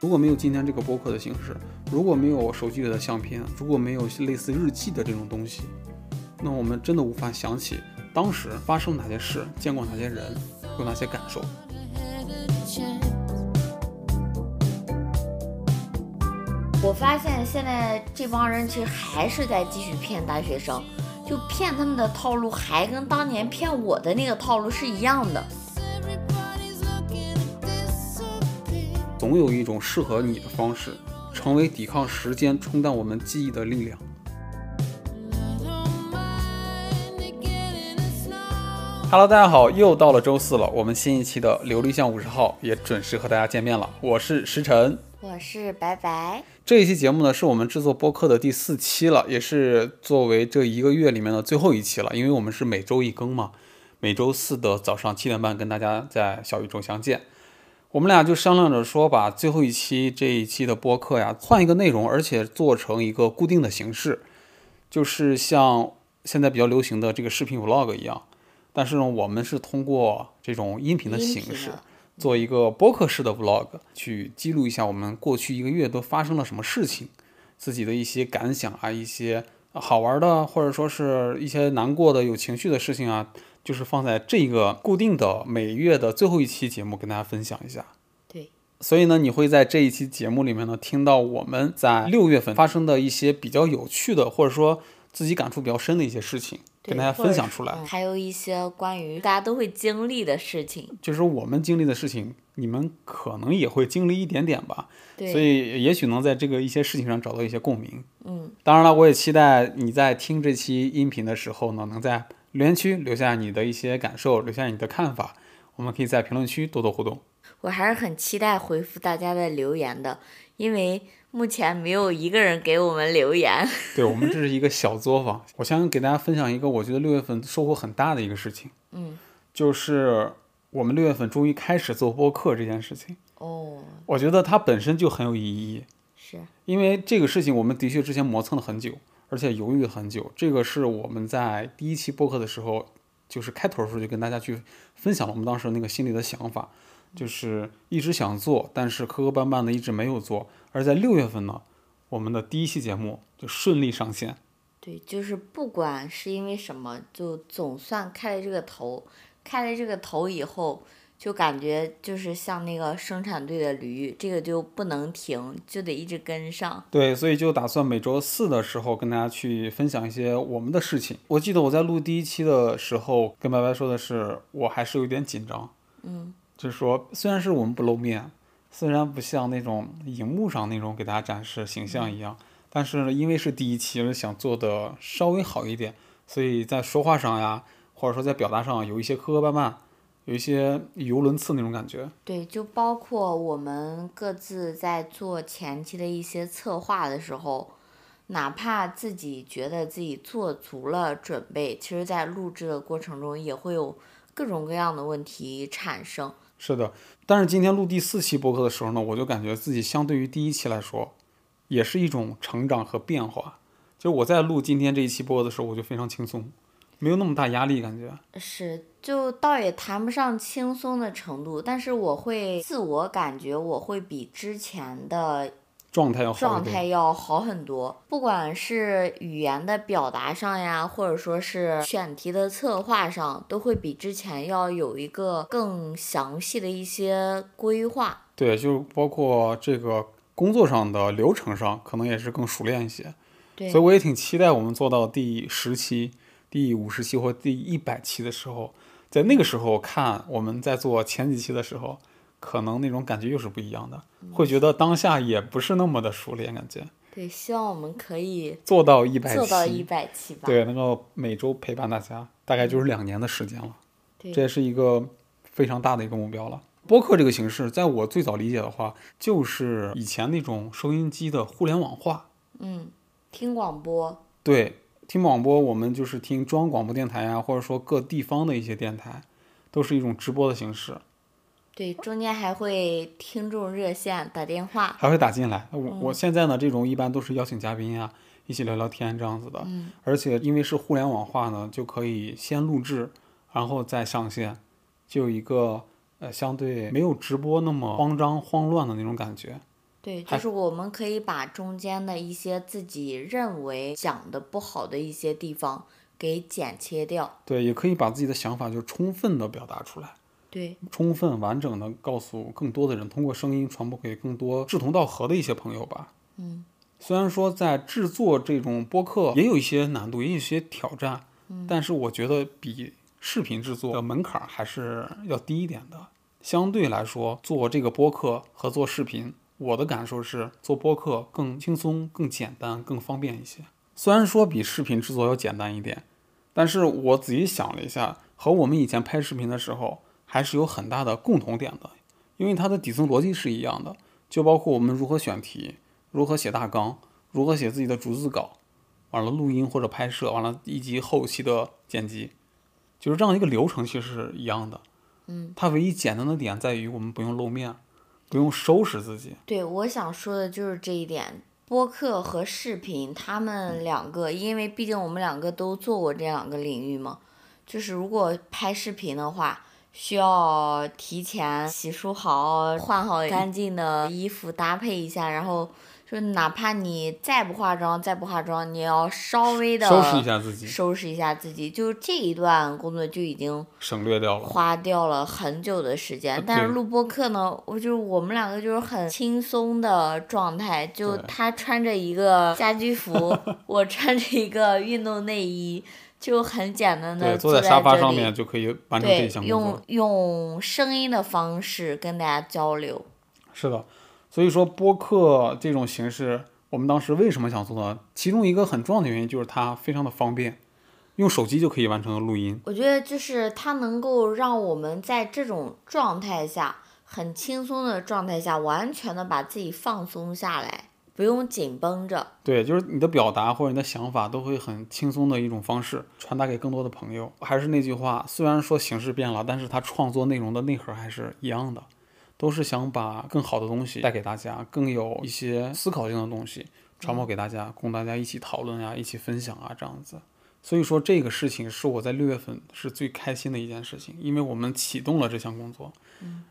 如果没有今天这个播客的形式，如果没有我手机里的相片，如果没有类似日记的这种东西，那我们真的无法想起当时发生哪些事，见过哪些人，有哪些感受。我发现现在这帮人其实还是在继续骗大学生，就骗他们的套路还跟当年骗我的那个套路是一样的。总有一种适合你的方式，成为抵抗时间冲淡我们记忆的力量。Hello，大家好，又到了周四了，我们新一期的琉璃巷五十号也准时和大家见面了。我是石晨，我是白白。这一期节目呢，是我们制作播客的第四期了，也是作为这一个月里面的最后一期了，因为我们是每周一更嘛，每周四的早上七点半跟大家在小宇宙相见。我们俩就商量着说，把最后一期这一期的播客呀，换一个内容，而且做成一个固定的形式，就是像现在比较流行的这个视频 vlog 一样。但是呢，我们是通过这种音频的形式，做一个播客式的 vlog，去记录一下我们过去一个月都发生了什么事情，自己的一些感想啊，一些好玩的，或者说是一些难过的、有情绪的事情啊。就是放在这个固定的每月的最后一期节目跟大家分享一下。对，所以呢，你会在这一期节目里面呢听到我们在六月份发生的一些比较有趣的，或者说自己感触比较深的一些事情，跟大家分享出来。还有一些关于大家都会经历的事情，就是我们经历的事情，你们可能也会经历一点点吧。对，所以也许能在这个一些事情上找到一些共鸣。嗯，当然了，我也期待你在听这期音频的时候呢，能在。留言区留下你的一些感受，留下你的看法，我们可以在评论区多多互动。我还是很期待回复大家的留言的，因为目前没有一个人给我们留言。对我们这是一个小作坊，我想给大家分享一个我觉得六月份收获很大的一个事情。嗯，就是我们六月份终于开始做播客这件事情。哦，我觉得它本身就很有意义。是因为这个事情，我们的确之前磨蹭了很久。而且犹豫了很久，这个是我们在第一期播客的时候，就是开头的时候就跟大家去分享了我们当时那个心里的想法，就是一直想做，但是磕磕绊绊的一直没有做。而在六月份呢，我们的第一期节目就顺利上线。对，就是不管是因为什么，就总算开了这个头，开了这个头以后。就感觉就是像那个生产队的驴，这个就不能停，就得一直跟上。对，所以就打算每周四的时候跟大家去分享一些我们的事情。我记得我在录第一期的时候跟白白说的是，我还是有点紧张。嗯，就是说，虽然是我们不露面，虽然不像那种荧幕上那种给大家展示形象一样，但是因为是第一期，想做的稍微好一点，所以在说话上呀，或者说在表达上有一些磕磕绊绊。有一些游轮次那种感觉。对，就包括我们各自在做前期的一些策划的时候，哪怕自己觉得自己做足了准备，其实，在录制的过程中也会有各种各样的问题产生。是的，但是今天录第四期播客的时候呢，我就感觉自己相对于第一期来说，也是一种成长和变化。就我在录今天这一期播的时候，我就非常轻松。没有那么大压力，感觉是，就倒也谈不上轻松的程度，但是我会自我感觉我会比之前的状态要好状态要好很多，不管是语言的表达上呀，或者说是选题的策划上，都会比之前要有一个更详细的一些规划。对，就包括这个工作上的流程上，可能也是更熟练一些。对，所以我也挺期待我们做到第十期。第五十期或第一百期的时候，在那个时候看我们在做前几期的时候，可能那种感觉又是不一样的，会觉得当下也不是那么的熟练，感觉。对，希望我们可以做到一百期，做到一百期吧。对，能够每周陪伴大家，大概就是两年的时间了。对，这也是一个非常大的一个目标了。播客这个形式，在我最早理解的话，就是以前那种收音机的互联网化。嗯，听广播。对。听广播，我们就是听中央广播电台呀，或者说各地方的一些电台，都是一种直播的形式。对，中间还会听众热线打电话，还会打进来。我我现在呢，这种一般都是邀请嘉宾啊，一起聊聊天这样子的。嗯。而且因为是互联网化呢，就可以先录制，然后再上线，就有一个呃相对没有直播那么慌张慌乱的那种感觉。对，就是我们可以把中间的一些自己认为讲的不好的一些地方给剪切掉。对，也可以把自己的想法就充分的表达出来，对，充分完整的告诉更多的人，通过声音传播给更多志同道合的一些朋友吧。嗯，虽然说在制作这种播客也有一些难度，也有一些挑战，嗯但是我觉得比视频制作的门槛还是要低一点的。相对来说，做这个播客和做视频，我的感受是做播客更轻松、更简单、更方便一些。虽然说比视频制作要简单一点，但是我仔细想了一下，和我们以前拍视频的时候还是有很大的共同点的，因为它的底层逻辑是一样的，就包括我们如何选题、如何写大纲、如何写自己的逐字稿，完了录音或者拍摄，完了以及后期的剪辑，就是这样一个流程，其实是一样的。嗯，它唯一简单的点在于我们不用露面，不用收拾自己。对，我想说的就是这一点。播客和视频，他们两个，因为毕竟我们两个都做过这两个领域嘛，就是如果拍视频的话，需要提前洗漱好，换好干净的衣服搭配一下，然后就哪怕你再不化妆，再不化妆，你也要稍微的收拾一下自己，收拾一下自己，就这一段工作就已经省略掉了。花掉了很久的时间但是录播课呢，我就我们两个就是很轻松的状态，就他穿着一个家居服，我穿着一个运动内衣，就很简单的对，坐在沙发上面就可以完成这项工用。用声音的方式跟大家交流。是的，所以说播客这种形式，我们当时为什么想做呢？其中一个很重要的原因就是它非常的方便，用手机就可以完成的录音。我觉得就是它能够让我们在这种状态下，很轻松的状态下，完全的把自己放松下来，不用紧绷着。对，就是你的表达或者你的想法都会很轻松的一种方式传达给更多的朋友。还是那句话，虽然说形式变了，但是它创作内容的内核还是一样的，都是想把更好的东西带给大家，更有一些思考性的东西传播给大家，供大家一起讨论啊、一起分享啊，这样子。所以说这个事情是我在六月份是最开心的一件事情，因为我们启动了这项工作，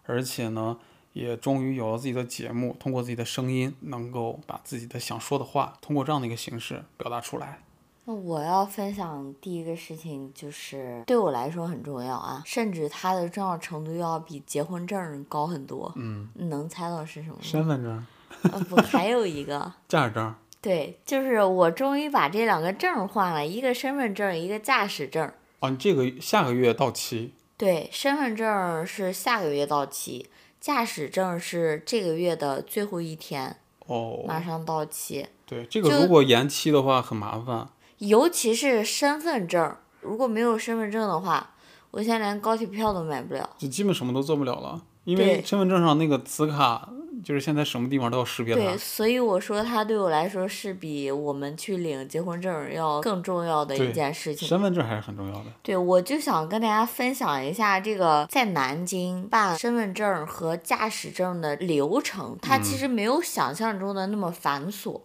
而且呢，也终于有了自己的节目，通过自己的声音，能够把自己的想说的话，通过这样的一个形式表达出来。那我要分享第一个事情，就是对我来说很重要啊，甚至它的重要程度要比结婚证高很多。嗯，你能猜到是什么吗？身份证、呃不，还有一个，驾驶证，对，就是我终于把这两个证换了，一个身份证，一个驾驶证。哦，你这个下个月到期，对，身份证是下个月到期，驾驶证是这个月的最后一天，哦，马上到期。对，这个如果延期的话很麻烦。尤其是身份证，如果没有身份证的话，我现在连高铁票都买不了。就基本什么都做不了了，因为身份证上那个磁卡，就是现在什么地方都要识别对，所以我说它对我来说是比我们去领结婚证要更重要的一件事情。身份证还是很重要的。对，我就想跟大家分享一下这个在南京办身份证和驾驶证的流程，它其实没有想象中的那么繁琐。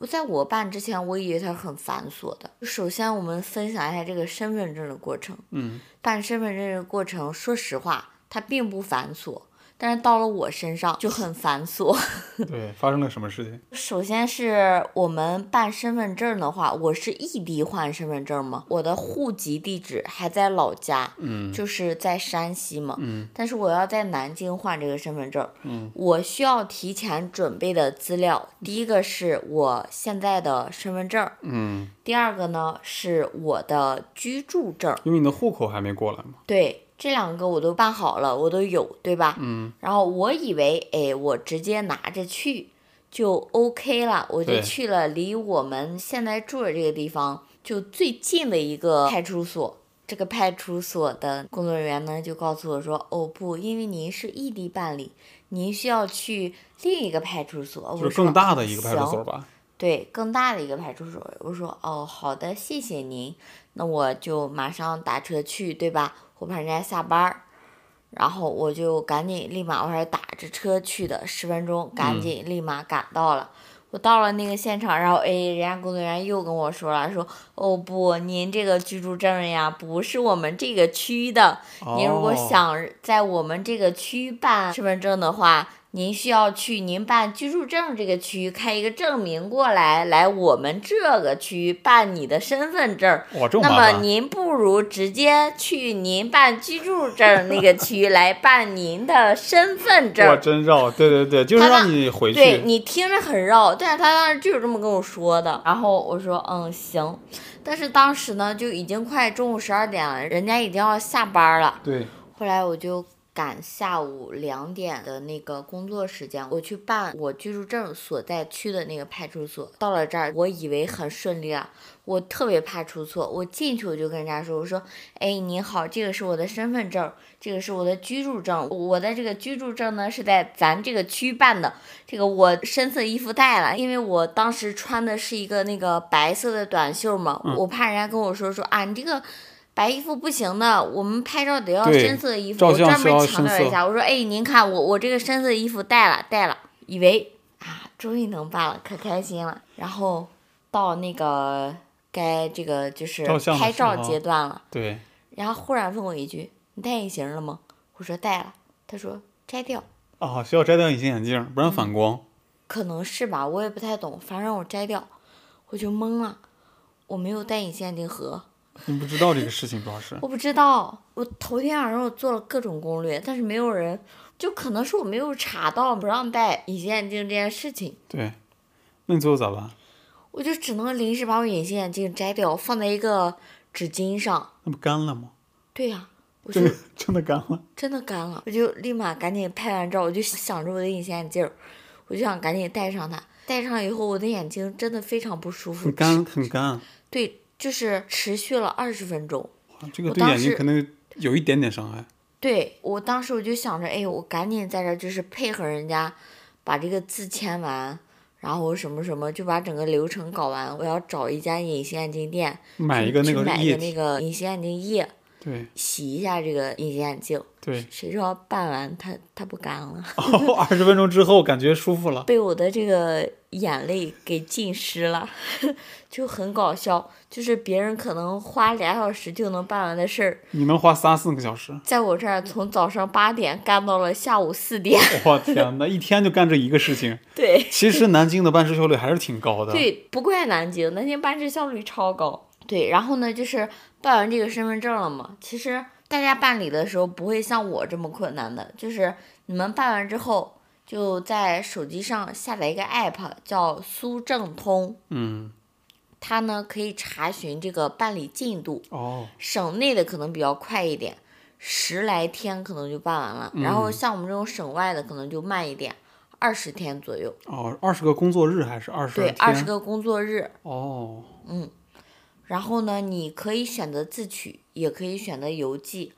我在我办之前，我以为它很繁琐的。首先，我们分享一下这个身份证的过程。嗯，办身份证的过程，说实话，它并不繁琐，但是到了我身上就很繁琐。对，发生了什么事情？首先是我们办身份证的话，我是异地换身份证嘛，我的户籍地址还在老家，嗯就是在山西嘛，嗯但是我要在南京换这个身份证，嗯我需要提前准备的资料，第一个是我现在的身份证，嗯，第二个呢是我的居住证，因为你的户口还没过来嘛。对，这两个我都办好了，我都有，对吧？嗯，然后我以为，哎，我直接拿着去就 OK 了，我就去了离我们现在住的这个地方就最近的一个派出所。这个派出所的工作人员呢，就告诉我说：“哦不，因为您是异地办理，您需要去另一个派出所。”我就是说更大的一个派出行所吧。对，更大的一个派出所。我说哦，好的，谢谢您。那我就马上打车去，对吧？我怕人家下班儿，然后我就赶紧立马，我还是打着车去的，十分钟，赶紧立马赶到了。我到了那个现场，然后哎，人家工作人员又跟我说了，说哦不，您这个居住证呀，不是我们这个区的。您如果哦想在我们这个区办身份证的话，您需要去您办居住证这个区开一个证明过来，来我们这个区办你的身份证。那。么您不如直接去您办居住证那个区来办您的身份哇，证。真绕，对对对，就是他让你回去。对你听着很绕，但是他当时就是这么跟我说的。然后我说嗯行，但是当时呢就已经快中午十二点了，人家已经要下班了。对，后来我就赶下午两点的那个工作时间，我去办我居住证所在区的那个派出所。到了这儿，我以为很顺利了，我特别怕出错。我进去我就跟人家说：“我说，哎，你好，这个是我的身份证，这个是我的居住证。我的这个居住证呢是在咱这个区办的。这个我深色衣服带了，因为我当时穿的是一个那个白色的短袖嘛，我怕人家跟我说说啊，你这个。”白衣服不行的，我们拍照得要深色衣服。照我专门强调一下，我说，哎，您看我我这个深色衣服带了带了，以为啊终于能办了，可开心了。然后到那个该这个就是拍照阶段了，对，然后忽然问我一句：“你戴隐形了吗？”我说戴了。他说摘掉，啊，需要摘掉隐形眼镜，不然反光。可能是吧，我也不太懂，反正我摘掉，我就懵了，我没有戴隐形眼镜盒。你不知道这个事情，主要是。我不知道，我头天晚上我做了各种攻略，但是没有人，就可能是我没有查到不让戴隐形眼镜这件事情，对，那你最后咋办？我就只能临时把我隐形眼镜摘掉，放在一个纸巾上。那不干了吗？对呀、我就真的 真的干了。真的干了，我就立马赶紧拍完照，我就想着我的隐形眼镜儿，我就想赶紧戴上它。戴上以后，我的眼睛真的非常不舒服很，干，很干。对，就是持续了二十分钟。这个对眼睛我当时可能有一点点伤害。对我当时我就想着，哎，我赶紧在这儿就是配合人家把这个字签完，然后什么什么就把整个流程搞完。我要找一家隐形眼镜店，去买一个那个买一个那。个隐形眼镜液，对洗一下这个隐形眼镜。对。谁知道办完它它不干了，哦，二十分钟之后感觉舒服了。被我的这个眼泪给浸湿了，就很搞笑。就是别人可能花俩小时就能办完的事儿，你能花三四个小时？在我这儿从早上八点干到了下午四点。我天呐，一天就干这一个事情。对。其实南京的办事效率还是挺高的。对，不怪南京，南京办事效率超高。对，然后呢，就是办完这个身份证了嘛，其实大家办理的时候不会像我这么困难的，就是你们办完之后，就在手机上下载一个 app 叫苏证通，嗯，它呢可以查询这个办理进度，哦，省内的可能比较快一点，十来天可能就办完了，然后像我们这种省外的可能就慢一点，二十天左右。哦，二十个工作日还是二十对，二十个工作日。哦，然后呢，你可以选择自取，也可以选择邮寄。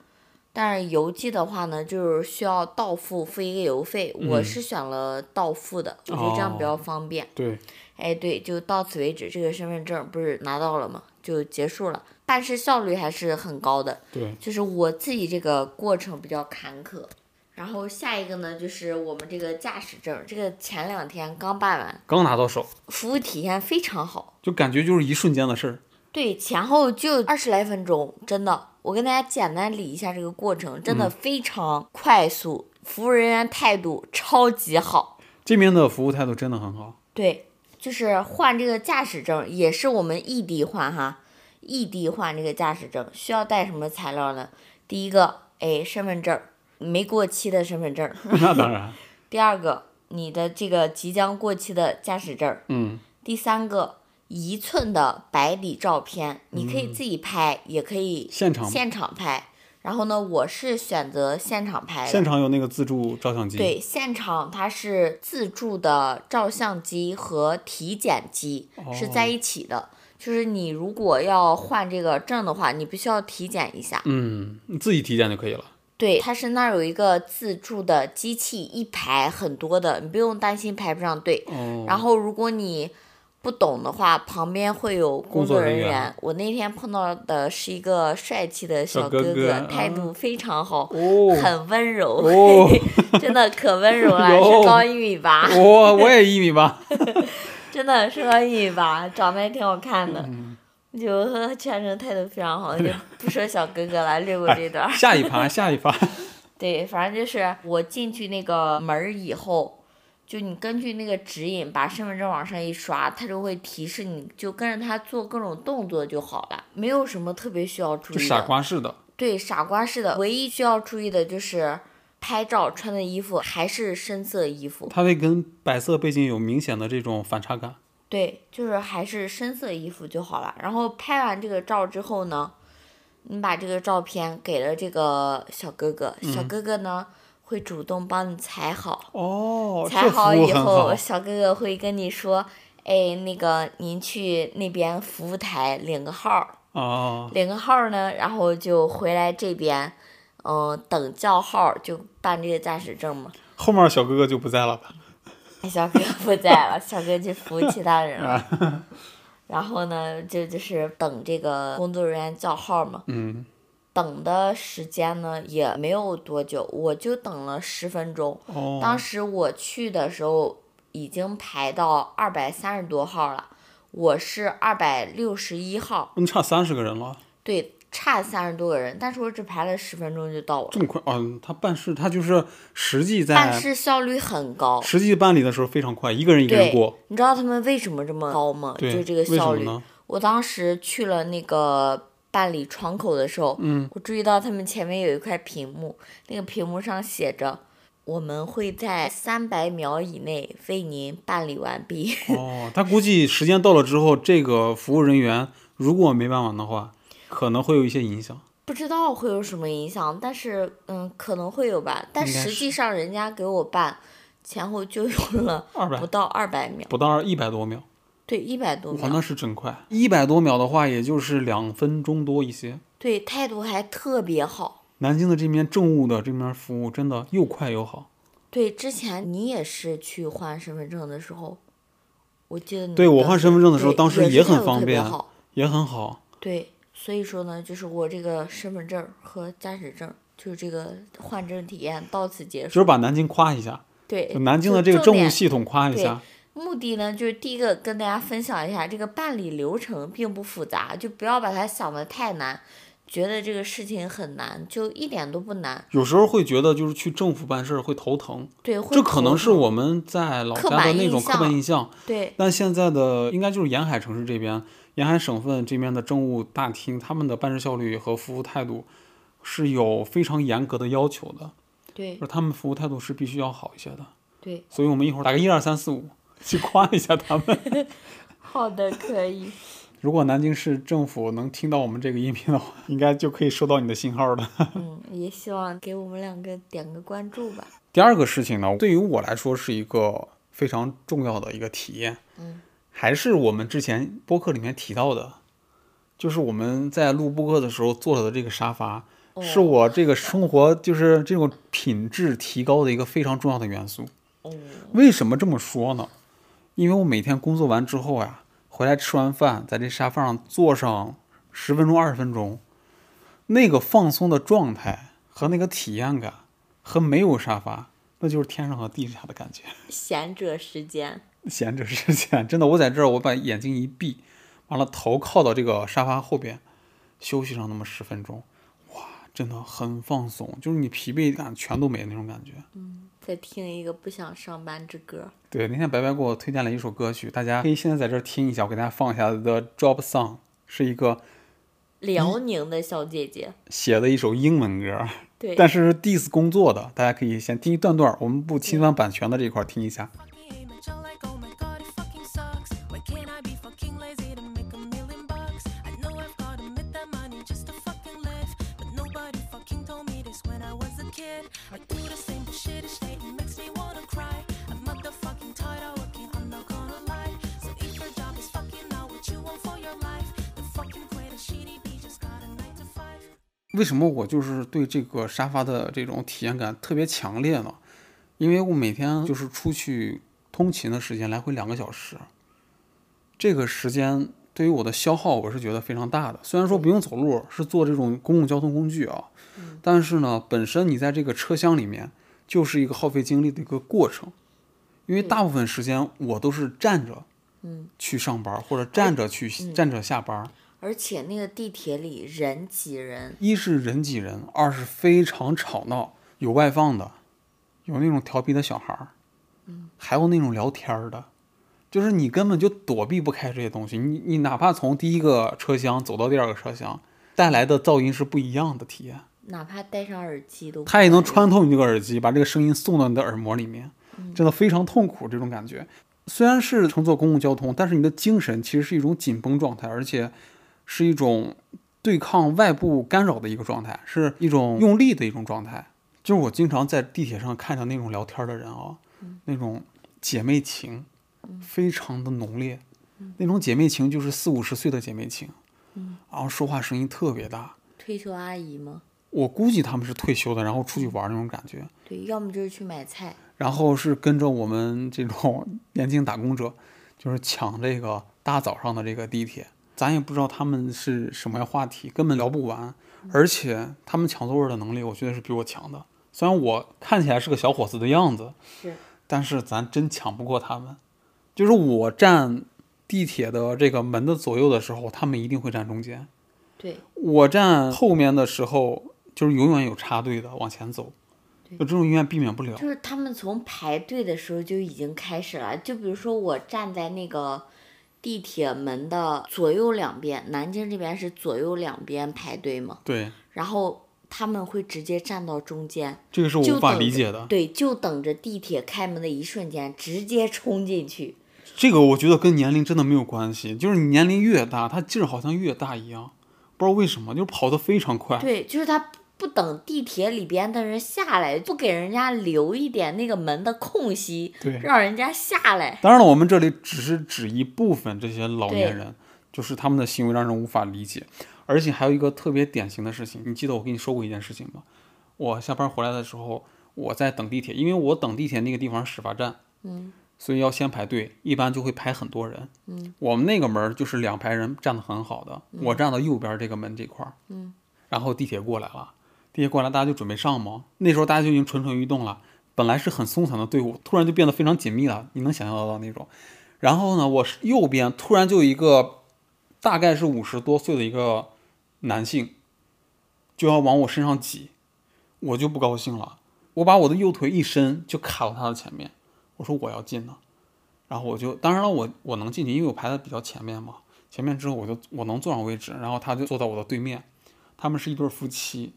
但是邮寄的话呢，就是需要到付付一个邮费。我嗯是选了到付的，我觉得这样比较哦方便。对，哎，对，就到此为止，这个身份证不是拿到了吗？就结束了，办事效率还是很高的。对，就是我自己这个过程比较坎坷。然后下一个呢，就是我们这个驾驶证，这个前两天刚办完，刚拿到手，服务体验非常好。就感觉就是一瞬间的事儿。对，前后就二十来分钟，真的，我跟大家简单理一下这个过程，真的非常快速，服务人员态度超级好。这边的服务态度真的很好。对，就是换这个驾驶证，也是我们异地换哈，异地换这个驾驶证需要带什么材料呢？第一个，哎，身份证，没过期的身份证；那当然，第二个，你的这个即将过期的驾驶证；嗯，第三个，一寸的白底照片，你可以自己拍，也可以现场现场拍。然后呢，我是选择现场拍的。现场有那个自助照相机。，对，现场它是自助的照相机和体检机是在一起的。就是你如果要换这个证的话，你必须要体检一下。嗯，你自己体检就可以了。对，它是那儿有一个自助的机器，一排很多的，你不用担心排不上队。哦，然后如果你不懂的话，旁边会有工工作作人人员我那天碰到的是一个帅气的小小哥哥哥态啊度非常好，哦，很温柔，哦真的可温柔了，哟身高一米八，我我也一米八。真的身高一米八，长得还挺好看的，嗯就全程态度非常好，就不说小哥哥了，略过这段儿。下一趴，下一趴。对，反正就是我进去那个门儿以后，就你根据那个指引把身份证往上一刷，它就会提示你，就跟着它做各种动作就好了，没有什么特别需要注意的。就傻瓜式的。对，傻瓜式的，唯一需要注意的就是拍照穿的衣服还是深色衣服。它会跟白色背景有明显的这种反差感。对，就是还是深色衣服就好了。然后拍完这个照之后呢，你把这个照片给了这个小哥哥，小哥哥呢会主动帮你裁好，哦，裁好以后，小哥哥会跟你说，哎，那个您去那边服务台领个号儿，哦，领个号儿呢，然后就回来这边，嗯、等叫号就办这个驾驶证嘛。后面小哥哥就不在了吧？小哥不在了，小哥去服务其他人了。然后呢，就就是等这个工作人员叫号嘛。嗯，等的时间呢也没有多久，我就等了十分钟。哦，当时我去的时候已经排到二百三十多号了，我是二百六十一号，你差三十个人了，对，差三十多个人，但是我只排了十分钟就到了这，么快？嗯、他办事他就是实际在办事效率很高。实际办理的时候非常快，一个人一个人过。，你知道他们为什么这么高吗？对，就这个效率。我当时去了那个办理窗口的时候，嗯，我注意到他们前面有一块屏幕，那个屏幕上写着“我们会在三百秒以内为您办理完毕”哦，他估计时间到了之后，这个服务人员如果没办完的话，可能会有一些影响。不知道会有什么影响，但是嗯，可能会有吧。但实际上人家给我办，前后就用了不到二百秒，不到一百多秒，对，一百多哇，秒那，是真快。一百多秒的话，也就是两分钟多一些。对，态度还特别好。南京的这边政务的这边服务真的又快又好。对，之前你也是去换身份证的时候，我记得你对我换身份证的时候对当时也很方便也很好。对，所以说呢，就是我这个身份证和驾驶证，就是这个换证体验到此结束。就是把南京夸一下，对就，南京的就这个政务系统夸一下。目的呢，就是第一个跟大家分享一下，这个办理流程并不复杂，就不要把它想的太难，觉得这个事情很难，就一点都不难。有时候会觉得就是去政府办事儿会头疼，对，会这可能是我们在老家的那种刻板象印象。对但现在的应该就是沿海城市这边，沿海省份这边的政务大厅，他们的办事效率和服务态度是有非常严格的要求的，对就是他们服务态度是必须要好一些的。对，所以我们一会儿打个一二三四五去夸一下他们。好的，可以。如果南京市政府能听到我们这个音频的话，应该就可以收到你的信号了。嗯，也希望给我们两个点个关注吧。第二个事情呢，对于我来说是一个非常重要的一个体验，嗯，还是我们之前播客里面提到的，就是我们在录播客的时候坐的这个沙发，是哦我这个生活就是这种品质提高的一个非常重要的元素。哦，为什么这么说呢？因为我每天工作完之后呀，回来吃完饭，在这沙发上坐上十分钟、二十分钟，那个放松的状态和那个体验感，和没有沙发，那就是天上和地下的感觉。闲者时间。闲者时间，真的，我在这儿，我把眼睛一闭，完了头靠到这个沙发后边，休息上那么十分钟，哇，真的很放松，就是你疲惫感全都没那种感觉。再听一个不想上班之歌。对，那天白白给我推荐了一首歌曲，大家可以现在在这儿听一下，我给大家放一下《The Job Song》，是一个辽宁的小姐姐，写的一首英文歌，对，但是 diss 工作的，大家可以先听一段段，我们不侵犯版权的这一块听一下。为什么我就是对这个沙发的这种体验感特别强烈呢？因为我每天就是出去通勤的时间来回两个小时，这个时间对于我的消耗我是觉得非常大的。虽然说不用走路，是坐这种公共交通工具啊，但是呢，本身你在这个车厢里面就是一个耗费精力的一个过程，因为大部分时间我都是站着，嗯，去上班或者站着去、站着下班。而且那个地铁里人挤人，一是人挤人，二是非常吵闹，有外放的，有那种调皮的小孩儿，还有那种聊天儿的，就是你根本就躲避不开这些东西。你你哪怕从第一个车厢走到第二个车厢，带来的噪音是不一样的体验。哪怕戴上耳机都它也能穿透你这个耳机，把这个声音送到你的耳膜里面，真的非常痛苦这种感觉。虽然是乘坐公共交通，但是你的精神其实是一种紧绷状态，而且是一种对抗外部干扰的一个状态，是一种用力的一种状态。就是我经常在地铁上看到那种聊天的人啊，那种姐妹情非常的浓烈，那种姐妹情就是四五十岁的姐妹情，然后说话声音特别大。退休阿姨吗？我估计他们是退休的，然后出去玩那种感觉，对，要么就是去买菜。然后是跟着我们这种 年轻打工者，就是抢这个大早上的这个地铁，咱也不知道他们是什么样话题，根本聊不完。而且他们抢座位的能力，我觉得是比我强的。虽然我看起来是个小伙子的样子，是，但是咱真抢不过他们。就是我站地铁的这个门的左右的时候，他们一定会站中间；对，我站后面的时候，就是永远有插队的往前走，就这种永远避免不了。就是他们从排队的时候就已经开始了。就比如说我站在那个地铁门的左右两边，南京这边是左右两边排队嘛，对，然后他们会直接站到中间，这个是我无法理解的。对，就等着地铁开门的一瞬间直接冲进去。这个我觉得跟年龄真的没有关系，就是你年龄越大，他劲儿好像越大一样，不知道为什么，就是跑得非常快。对，就是他不等地铁里边的人下来，不给人家留一点那个门的空隙，对让人家下来。当然了，我们这里只是指一部分这些老年人，就是他们的行为让人无法理解。而且还有一个特别典型的事情，你记得我跟你说过一件事情吗？我下班回来的时候，我在等地铁，因为我等地铁那个地方是始发站，嗯，所以要先排队，一般就会排很多人。嗯，我们那个门就是两排人站得很好的，我站到右边这个门这块儿。嗯，然后地铁过来了，地铁过来，大家就准备上嘛。那时候大家就已经蠢蠢欲动了，本来是很松散的队伍，突然就变得非常紧密了，你能想象得到那种。然后呢，我右边突然就有一个大概是五十多岁的一个男性，就要往我身上挤，我就不高兴了，我把我的右腿一伸就卡到他的前面，我说我要进呢，然后我就当然了，我我能进去，因为我排的比较前面嘛，前面之后我就我能坐上位置，然后他就坐到我的对面，他们是一对夫妻，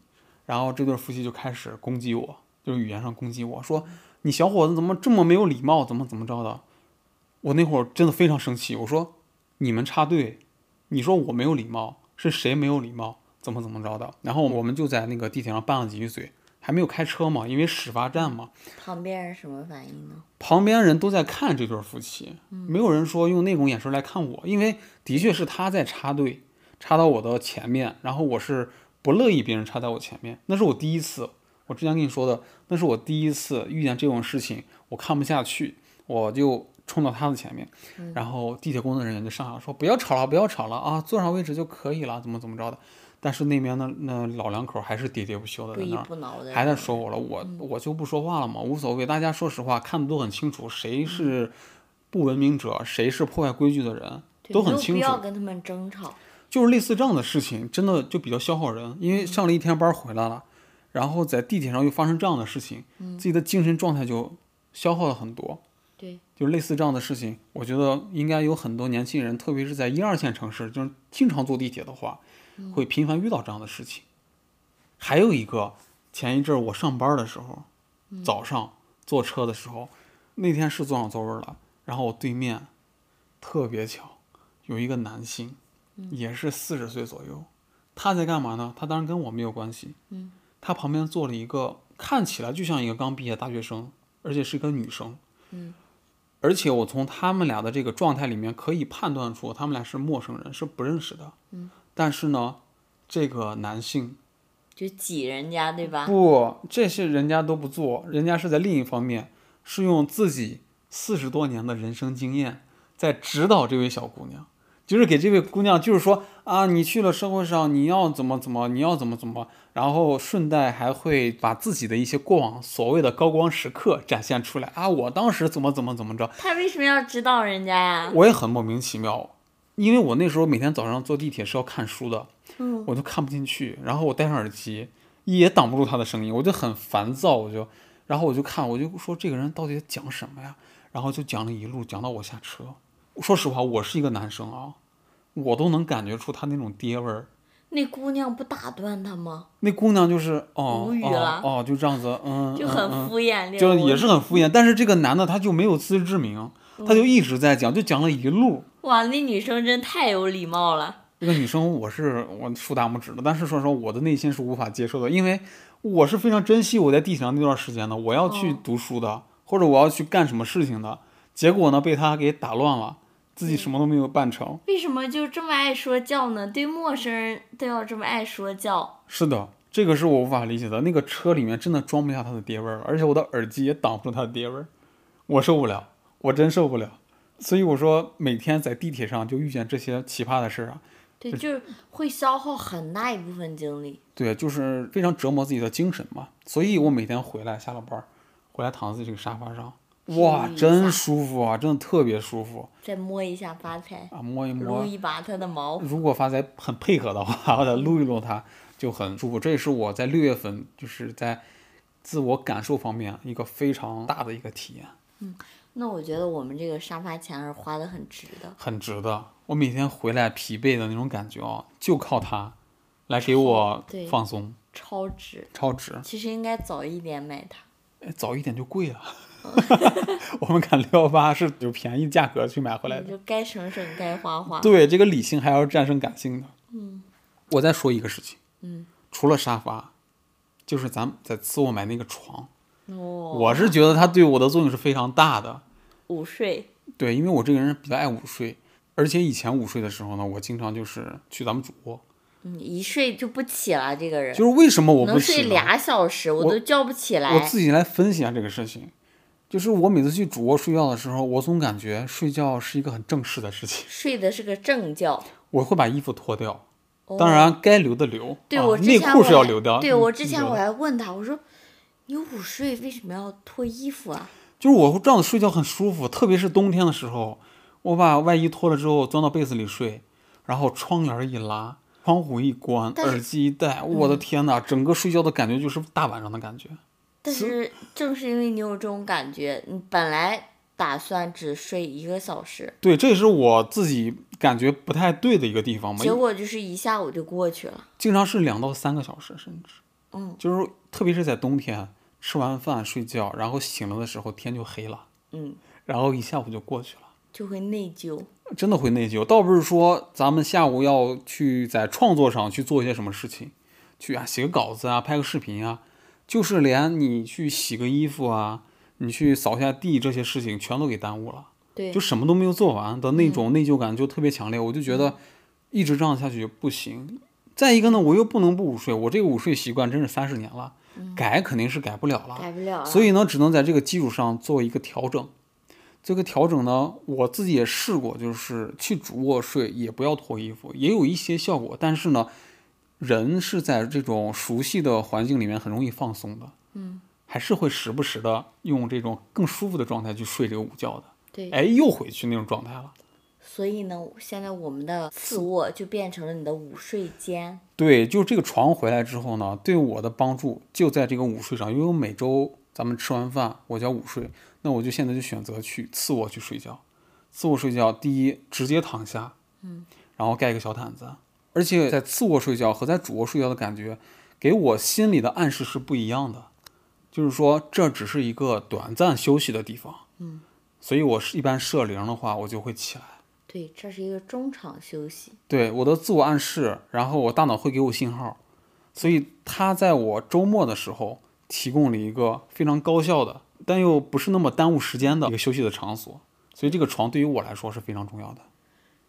然后这对夫妻就开始攻击我，就是语言上攻击我说你小伙子怎么这么没有礼貌，怎么怎么着的，我那会儿真的非常生气，我说你们插队，你说我没有礼貌，是谁没有礼貌？怎么怎么着的？然后我们就在那个地铁上拌了几句嘴，还没有开车嘛，因为始发站嘛，旁边人什么反应呢？旁边人都在看这对夫妻，没有人说用那种眼神来看我，因为的确是他在插队，插到我的前面，然后我是不乐意别人插在我前面，那是我第一次，我之前跟你说的，那是我第一次遇见这种事情，我看不下去，我就冲到他的前面，然后地铁工作人员就上来说不要吵了，不要吵了啊，坐上位置就可以了，怎么怎么着的，但是那边的那老两口还是喋喋不休的在那儿。还在说我了，我我就不说话了嘛，无所谓。大家说实话，看的都很清楚，谁是不文明者，谁是破坏规矩的人，都很清楚。必要跟他们争吵。就是类似这样的事情，真的就比较消耗人，因为上了一天班回来了，然后在地铁上又发生这样的事情，自己的精神状态就消耗了很多。对，就类似这样的事情，我觉得应该有很多年轻人，特别是在一二线城市，就是经常坐地铁的话，会频繁遇到这样的事情。还有一个，前一阵我上班的时候，早上坐车的时候，那天是坐上座位了，然后我对面特别巧有一个男性，也是四十岁左右，他在干嘛呢？他当然跟我没有关系，嗯，他旁边坐了一个看起来就像一个刚毕业的大学生，而且是一个女生，嗯，而且我从他们俩的这个状态里面可以判断出他们俩是陌生人，是不认识的，嗯，但是呢，这个男性就挤人家，对吧？不，这些人家都不做，人家是在另一方面是用自己四十多年的人生经验在指导这位小姑娘，就是给这位姑娘，就是说啊，你去了社会上，你要怎么怎么，你要怎么怎么，然后顺带还会把自己的一些过往所谓的高光时刻展现出来啊，我当时怎么怎么怎么着，他为什么要指导人家呀？我也很莫名其妙，因为我那时候每天早上坐地铁是要看书的，嗯，我就看不进去，然后我戴上耳机，也挡不住他的声音，我就很烦躁，我就，然后我就看，我就说这个人到底讲什么呀？然后就讲了一路，讲到我下车。说实话，我是一个男生啊，我都能感觉出他那种爹味儿。那姑娘不打断他吗？那姑娘就是哦无语哦了哦，就这样子，嗯，就很敷衍这就也是很敷衍。但是这个男的他就没有自知之明，他就一直在讲，就讲了一路。哇，那女生真太有礼貌了。这个女生我是我竖大拇指的，但是说实话，我的内心是无法接受的，因为我是非常珍惜我在地铁上那段时间的，我要去哦读书的，或者我要去干什么事情的，结果呢被他给打乱了，自己什么都没有办成。为什么就这么爱说教呢？对陌生人都要这么爱说教。是的，这个是我无法理解的。那个车里面真的装不下他的爹味儿，而且我的耳机也挡不住他的爹味儿，我受不了，我真受不了。所以我说，每天在地铁上就遇见这些奇葩的事儿啊，对，就是会消耗很大一部分精力。对，就是非常折磨自己的精神嘛。所以我每天回来下了班儿，回来躺在这个沙发上，哇，真舒服啊，真的特别舒服再摸一下发财，啊，摸一摸撸摸。一把它的毛。如果发财很配合的话，或者撸一撸它，就很舒服。这也是我在六月份就是在自我感受方面一个非常大的一个体验。嗯那我觉得我们这个沙发钱是花的很值的。很值的。我每天回来疲惫的那种感觉哦，就靠它来给我放松，超值。超值。其实应该早一点买它。哎，早一点就贵了。我们赶六幺八是有便宜价格去买回来的。就该省省，该花花。对，这个理性还要战胜感性的。嗯。我再说一个事情。嗯。除了沙发，就是咱们在次卧买那个床，哦，我是觉得它对我的作用是非常大的。午睡。对，因为我这个人比较爱午睡，而且以前午睡的时候呢，我经常就是去咱们主卧。嗯，一睡就不起了，这个人就是为什么我不能睡俩小时，我我都叫不起来我来。自己来分析一下这个事情，就是我每次去主卧睡觉的时候，我总感觉睡觉是一个很正式的事情，睡的是个正觉。我会把衣服脱掉，哦当然该留的留，对啊我之前内裤是要留掉。对嗯我之前我还问他，我说你午睡为什么要脱衣服啊？就是我这样子睡觉很舒服，特别是冬天的时候，我把外衣脱了之后钻到被子里睡，然后窗帘一拉，窗户一关，耳机一戴，我的天呐，整个睡觉的感觉就是大晚上的感觉。但是正是因为你有这种感觉，你本来打算只睡一个小时，对，这也是我自己感觉不太对的一个地方嘛。结果就是一下午就过去了。经常是两到三个小时，甚至，嗯，就是特别是在冬天，吃完饭睡觉，然后醒了的时候天就黑了，嗯，然后一下午就过去了，就会内疚。真的会内疚。倒不是说咱们下午要去在创作上去做一些什么事情，去啊写个稿子啊，拍个视频啊，就是连你去洗个衣服啊，你去扫下地这些事情全都给耽误了。对，就什么都没有做完的那种内疚感就特别强烈，我就觉得一直这样下去不行。再一个呢，我又不能不午睡，我这个午睡习惯真是三十年了，改肯定是改不了了。改不了了。所以呢，只能在这个基础上做一个调整。这个调整呢，我自己也试过，就是去主卧睡，也不要脱衣服，也有一些效果。但是呢，人是在这种熟悉的环境里面很容易放松的，嗯，还是会时不时的用这种更舒服的状态去睡这个午觉的。对，哎，又回去那种状态了。所以呢，现在我们的次卧就变成了你的午睡间。对，就这个床回来之后呢，对我的帮助就在这个午睡上，因为我每周咱们吃完饭我就要午睡，那我就现在就选择去次卧去睡觉。次卧睡觉，第一直接躺下，嗯，然后盖一个小毯子，而且在次卧睡觉和在主卧睡觉的感觉，给我心里的暗示是不一样的，就是说这只是一个短暂休息的地方，嗯，所以我是一般设铃的话，我就会起来。对，这是一个中场休息。对我的自我暗示，然后我大脑会给我信号，所以它在我周末的时候提供了一个非常高效的，但又不是那么耽误时间的一个休息的场所。所以这个床对于我来说是非常重要的。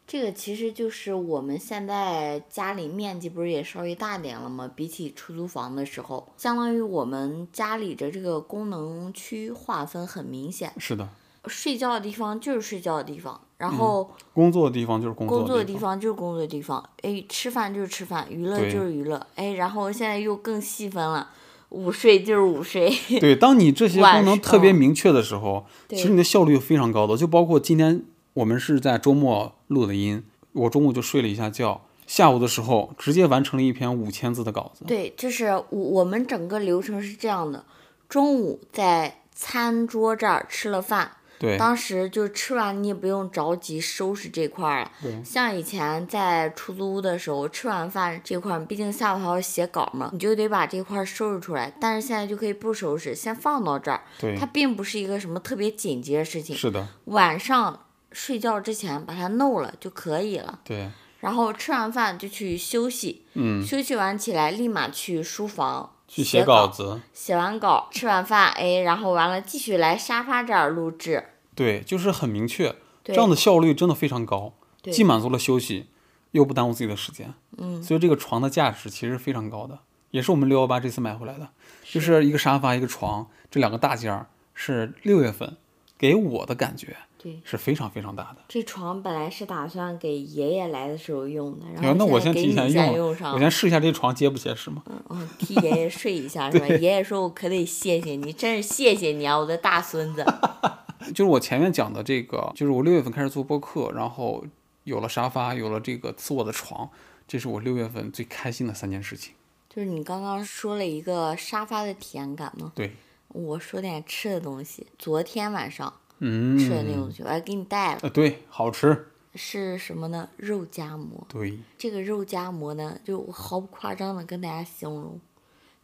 这个其实就是我们现在家里面积不是也稍微大点了吗？比起出租房的时候，相当于我们家里的这个功能区划分很明显，是的，睡觉的地方就是睡觉的地方，然后工作的地方就是工工作的作地地方就是工作的地方，哎，吃饭就是吃饭，娱乐就是娱乐，哎，然后现在又更细分了，午睡就是午睡，对，当你这些功能特别明确的时候，其实你的效率非常高的。就包括今天我们是在周末录的音，我中午就睡了一下觉，下午的时候直接完成了一篇五千字的稿子。对，就是我我们整个流程是这样的：中午在餐桌这儿吃了饭，对当时就吃完，你也不用着急收拾这块儿了。对像以前在出租屋的时候，吃完饭这块儿，毕竟下午还要写稿嘛，你就得把这块儿收拾出来。但是现在就可以不收拾，先放到这儿。对它，并不是一个什么特别紧急的事情，是的，晚上睡觉之前把它弄了就可以了。对，然后吃完饭就去休息，嗯，休息完起来立马去书房去写写稿，子，写完稿吃完饭，哎，然后完了继续来沙发这儿录制。对，就是很明确，这样的效率真的非常高，对既满足了休息，又不耽误自己的时间。嗯，所以这个床的价值其实非常高的，也是我们六幺八这次买回来的，就是一个沙发一个床，这两个大件儿是六月份给我的感觉对，是非常非常大的。这床本来是打算给爷爷来的时候用的，然后那我先提前用上我先试一下这床结不结实嘛。嗯，替爷爷睡一下 是吧？爷爷说：“我可得谢谢你，真是谢谢你啊，我的大孙子。就是我前面讲的这个，就是我六月份开始做播客，然后有了沙发，有了这个次卧的床，这是我六月份最开心的三件事情。”就是你刚刚说了一个沙发的体验感吗，对，我说点吃的东西。昨天晚上嗯，吃的那种东西，我还给你带了，呃，对，好吃，是什么呢？肉夹馍。对，这个肉夹馍呢，就我毫不夸张的跟大家形容，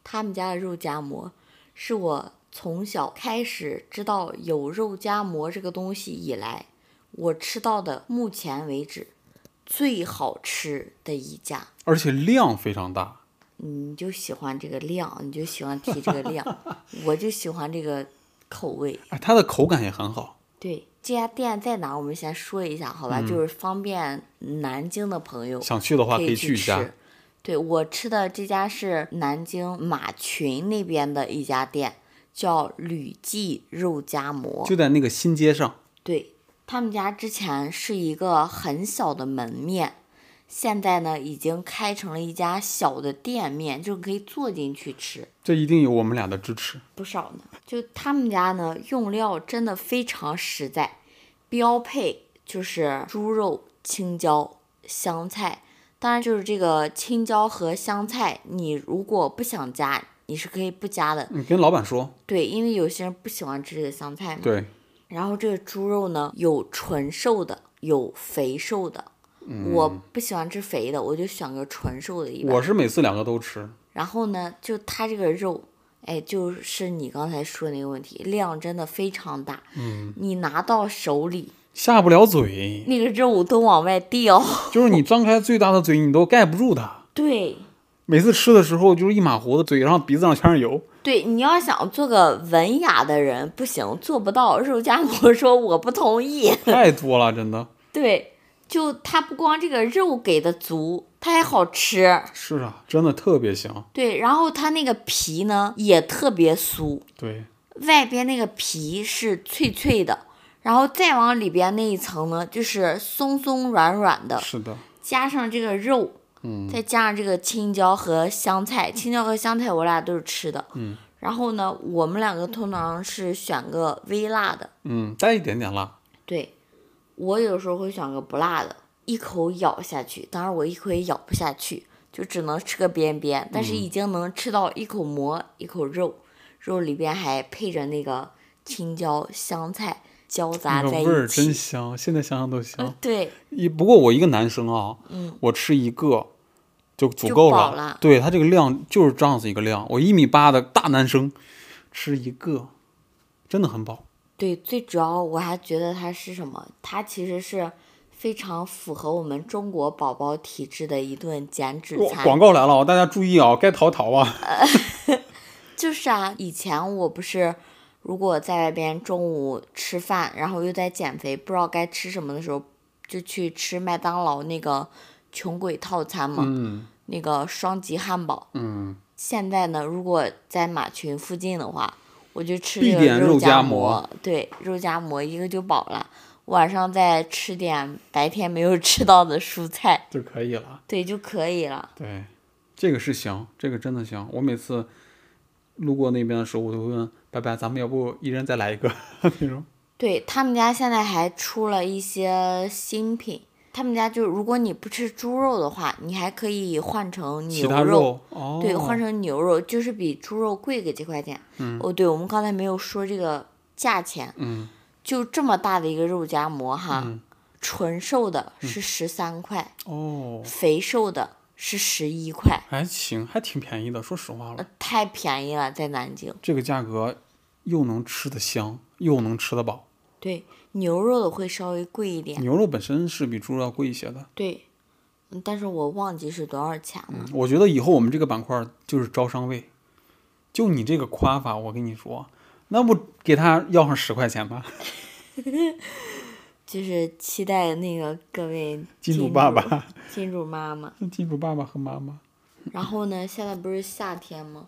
他们家的肉夹馍是我从小开始知道有肉夹馍这个东西以来，我吃到的目前为止最好吃的一家。而且量非常大。你就喜欢这个量，你就喜欢提这个量，我就喜欢这个口味。哎，它的口感也很好。对，这家店在哪？我们先说一下，好吧？就是方便南京的朋友想去的话可以去去一下吃。。对我吃的这家是南京马群那边的一家店，叫吕记肉夹馍。就在那个新街上。对他们家之前是一个很小的门面，现在呢已经开成了一家小的店面，就可以坐进去吃。这一定有我们俩的支持。不少呢。就他们家呢，用料真的非常实在，标配就是猪肉、青椒、香菜。当然，就是这个青椒和香菜，你如果不想加，你是可以不加的。你跟老板说，对，因为有些人不喜欢吃这个香菜嘛。对，然后这个猪肉呢，有纯瘦的，有肥瘦的。我不喜欢吃肥的，我就选个纯瘦的一般。我是每次两个都吃。然后呢，就它这个肉，哎，就是你刚才说的那个问题，量真的非常大。嗯，你拿到手里，下不了嘴，那个肉都往外掉。就是你张开最大的嘴，你都盖不住它。对每次吃的时候就是一马糊的，嘴上鼻子上全是油。对，你要想做个文雅的人，不行，做不到。肉夹馍说我不同意。太多了，真的 对，就它不光这个肉给的足，它还好吃。是啊，真的特别香。对，然后它那个皮呢也特别酥，对，外边那个皮是脆脆的，然后再往里边那一层呢，就是松松软软的，是的，加上这个肉，嗯，再加上这个青椒和香菜，青椒和香菜我俩都是吃的，嗯，然后呢，我们两个通常是选个微辣的，嗯，带一点点辣。对，我有时候会选个不辣的，一口咬下去，当然我一口也咬不下去，就只能吃个边边，但嗯是已经能吃到一口馍一口肉，肉里边还配着那个青椒香菜交杂在那个味儿一起，真香，现在想想都香呃。对，一不过我一个男生啊，嗯，我吃一个就足够饱了对他这个量就是这样子一个量，我一米八的大男生吃一个，真的很饱。对，最主要我还觉得它是什么？它其实是非常符合我们中国宝宝体质的一顿减脂餐。广告来了啊，大家注意啊，该逃逃啊。就是啊，以前我不是如果在外边中午吃饭，然后又在减肥，不知道该吃什么的时候，就去吃麦当劳那个穷鬼套餐嘛，嗯那个双级汉堡。嗯，现在呢，如果在马群附近的话，我就吃必这个点肉夹夹馍对，肉夹馍一个就饱了。晚上再吃点白天没有吃到的蔬菜，就可以了。对就可以了。对，这个是行，这个真的行。我每次路过那边的时候，我都会问拜拜，咱们要不一人再来一个 那种。对他们家现在还出了一些新品，他们家就如果你不吃猪肉的话，你还可以换成其牛他肉哦，对，换成牛肉就是比猪肉贵个几块钱。嗯哦，对，我们刚才没有说这个价钱，嗯就这么大的一个肉夹馍哈，嗯纯瘦的是十三块，哦，肥瘦的是十一块，还行，还挺便宜的。说实话了呃，，太便宜了，在南京。这个价格又能吃得香，又能吃得饱。对，牛肉的会稍微贵一点，牛肉本身是比猪肉要贵一些的。对，嗯但是我忘记是多少钱了。我觉得以后我们这个板块就是招商位，就你这个夸法，我跟你说，那不给他要上十块钱吗？就是期待那个各位金主爸爸、金主妈妈。金主爸爸和妈妈。然后呢，现在不是夏天吗？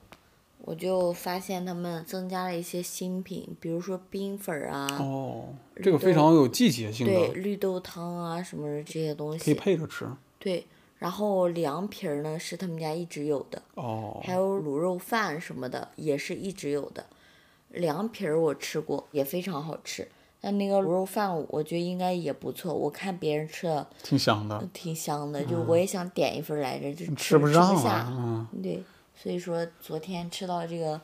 我就发现他们增加了一些新品，比如说冰粉儿啊，哦，这个非常有季节性对，绿豆汤啊什么这些东可以西。配着吃。对，然后凉皮儿呢是他们家一直有的，哦，还有卤肉饭什么的也是一直有的。凉皮儿我吃过，也非常好吃。但那个卤肉饭，我觉得应该也不错。我看别人吃的挺香的，挺香的，就我也想点一份儿来着，就嗯吃不下。啊，嗯，对，所以说昨天吃到这个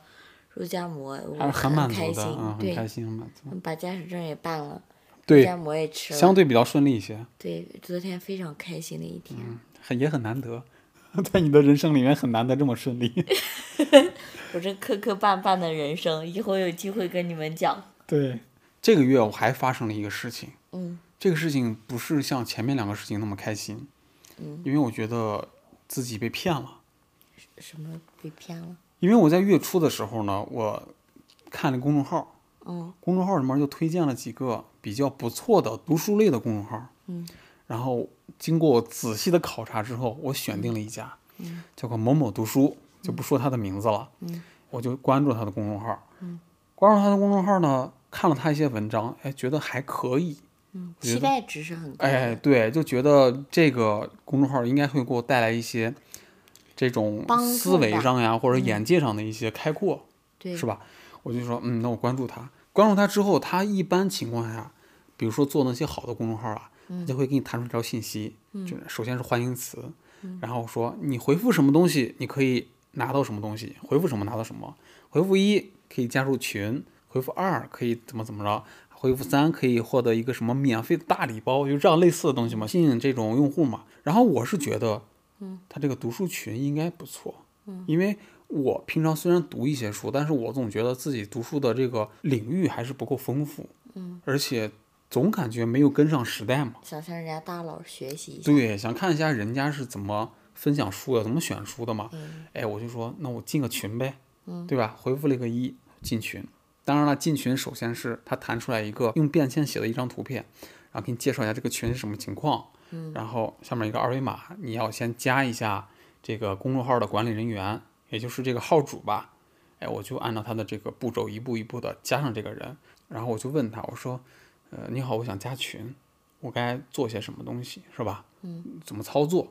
肉夹馍，我还是很满开心，对，开心，很满足。把驾驶证也办了，肉夹，馍也吃了，相对比较顺利一些，对，昨天非常开心的一天。很也很难得，在你的人生里面很难得这么顺利。我这磕磕绊绊的人生，以后有机会跟你们讲。对，这个月我还发生了一个事情，嗯这个事情不是像前面两个事情那么开心，嗯，因为我觉得自己被骗了。什么被骗了？因为我在月初的时候呢，我看了公众号，嗯公众号里面就推荐了几个比较不错的读书类的公众号，嗯，然后经过我仔细的考察之后，我选定了一家，嗯，叫做某某读书，就不说它的名字了，嗯，我就关注他的公众号，嗯，关注他的公众号呢，看了他一些文章，哎，觉得还可以，嗯，期待值是很高的。哎，对，就觉得这个公众号应该会给我带来一些这种思维上呀，或者嗯眼界上的一些开阔。对，是吧？我就说，嗯，那我关注他，关注他之后，他一般情况下，比如说做那些好的公众号啊，他就会给你弹出一条信息，就是首先是欢迎词，然后说你回复什么东西，你可以拿到什么东西，回复什么拿到什么，回复一可以加入群，回复二可以怎么怎么着。回复三可以获得一个什么免费的大礼包，就这样类似的东西嘛，吸引这种用户嘛。然后我是觉得，嗯，他这个读书群应该不错，嗯，因为我平常虽然读一些书，但是我总觉得自己读书的这个领域还是不够丰富，嗯，而且总感觉没有跟上时代嘛。想向人家大佬学习一下。对，想看一下人家是怎么分享书的，怎么选书的嘛。嗯哎，我就说那我进个群呗，嗯对吧？回复了一个一进群。当然了，进群首先是他弹出来一个用便签写的一张图片，然后给你介绍一下这个群是什么情况，嗯然后下面一个二维码，你要先加一下这个公众号的管理人员，也就是这个号主吧。哎，我就按照他的这个步骤一步一步的加上这个人，然后我就问他，我说，呃，你好，我想加群，我该做些什么东西，是吧？嗯，怎么操作？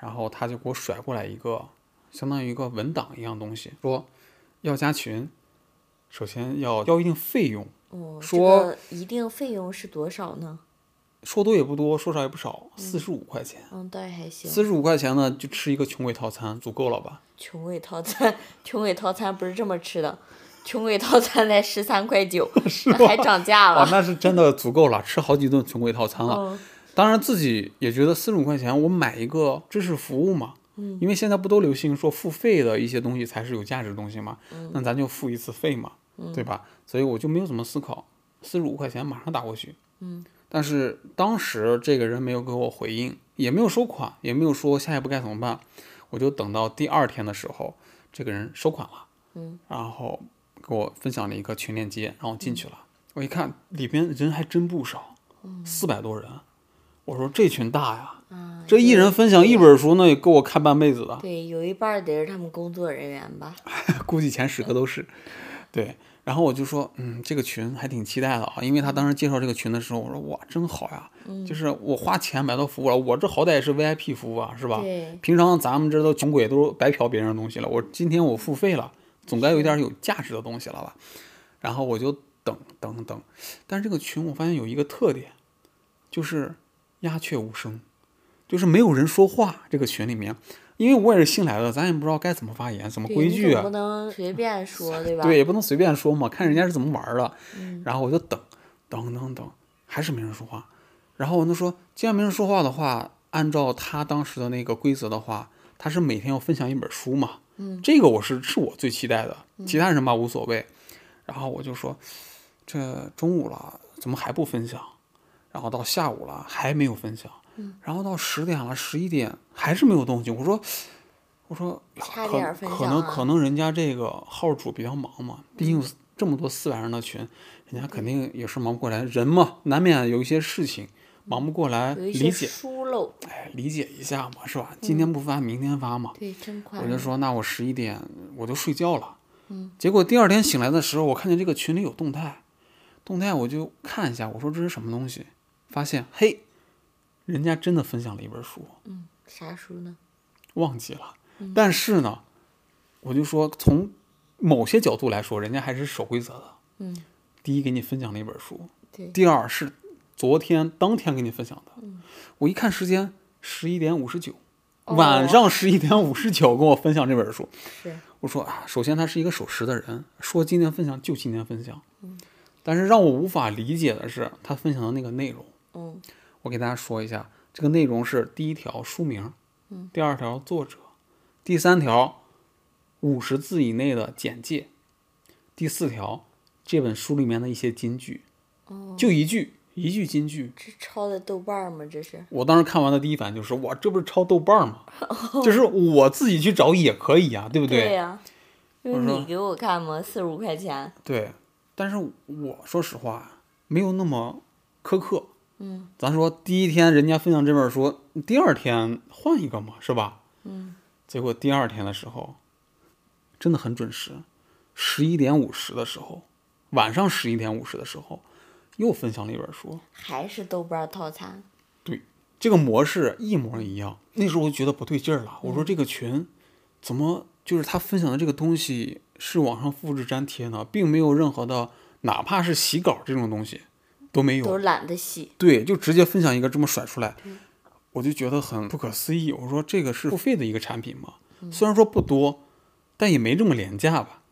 然后他就给我甩过来一个相当于一个文档一样东西，说要加群，首先要交一定费用，哦，这说个一定费用是多少呢？说多也不多，说少也不少，四十五块钱。嗯，倒也还行。四十五块钱呢，就吃一个穷鬼套餐，足够了吧？穷鬼套餐，穷鬼套餐不是这么吃的，穷鬼套餐才十三块九，那还涨价啊，了。那是真的足够了，吃好几顿穷鬼套餐了。嗯当然自己也觉得四十五块钱，我买一个知识服务嘛，嗯因为现在不都流行说付费的一些东西才是有价值的东西嘛，嗯那咱就付一次费嘛，嗯对吧？所以我就没有怎么思考，四十五块钱马上打过去，嗯，但是当时这个人没有给我回应，也没有收款，也没有说下一步该怎么办，我就等到第二天的时候，这个人收款了，嗯，然后给我分享了一个群链接，然后我进去了，我一看里边人还真不少，四百多人。我说这群大呀，啊，这一人分享一本书，那也够我看半辈子的，对，有一半得是他们工作人员吧。估计前十个都是。对，然后我就说，嗯，这个群还挺期待的啊，因为他当时介绍这个群的时候，我说哇，真好呀，嗯就是我花钱买到服务了，我这好歹也是 VIP 服务啊，是吧？对，平常咱们这都穷鬼都白嫖别人的东西了，我今天我付费了，总该有一点有价值的东西了吧？然后我就等等等，但是这个群我发现有一个特点，就是鸦雀无声，就是没有人说话。这个群里面，因为我也是新来的，咱也不知道该怎么发言，怎么规矩啊你总不。能随便说，对吧？对，也不能随便说嘛，看人家是怎么玩儿的。嗯然后我就等，等等等，还是没人说话。然后我就说，既然没人说话的话，按照他当时的那个规则的话，他是每天要分享一本书嘛。嗯，这个我是是我最期待的，其他人吧无所谓。然后我就说，这中午了，怎么还不分享？然后到下午了还没有分享，嗯然后到十点了、十一点还是没有动静。我说，我说可可能可能人家这个号主比较忙嘛，毕竟这么多四百人的群，人家肯定也是忙不过来，人嘛难免有一些事情忙不过来，理解，疏漏，哎，理解一下嘛，是吧？今天不发，明天发嘛。对，真快。我就说，那我十一点我就睡觉了。嗯，结果第二天醒来的时候，我看见这个群里有动态，动态我就看一下，我说这是什么东西？发现嘿，人家真的分享了一本书，嗯啥书呢？忘记了。但是呢，我就说从某些角度来说，人家还是守规则的。嗯，第一，给你分享了一本书；对，第二是昨天当天给你分享的。嗯我一看时间，十一点五十九，哦晚上十一点五十九跟我分享这本书。是，我说啊，首先他是一个守时的人，说今天分享就今天分享。嗯但是让我无法理解的是他分享的那个内容。嗯我给大家说一下，这个内容是第一条书名，嗯第二条作者，第三条五十字以内的简介，第四条这本书里面的一些金句，哦，就一句一句金句。这抄的豆瓣儿吗？这是？我当时看完的第一反应就是，哇，这不是抄豆瓣儿吗？就是我自己去找也可以呀、对不对？呀、因为我说你给我看嘛，四十五块钱。对，但是我说实话，没有那么苛刻。嗯咱说第一天人家分享这本书，第二天换一个嘛，是吧？嗯，结果第二天的时候，真的很准时，十一点五十的时候，晚上十一点五十的时候，又分享了一本书。还是豆瓣套餐。对这个模式一模一样。那时候我就觉得不对劲儿了，我嗯说这个群怎么就是他分享的这个东西是网上复制粘贴呢，并没有任何的，哪怕是洗稿这种东西都没有都。懒得洗。对，就直接分享一个这么甩出来，我就觉得很不可思议。我说这个是付费的一个产品吗？虽然说不多，但也没这么廉价吧。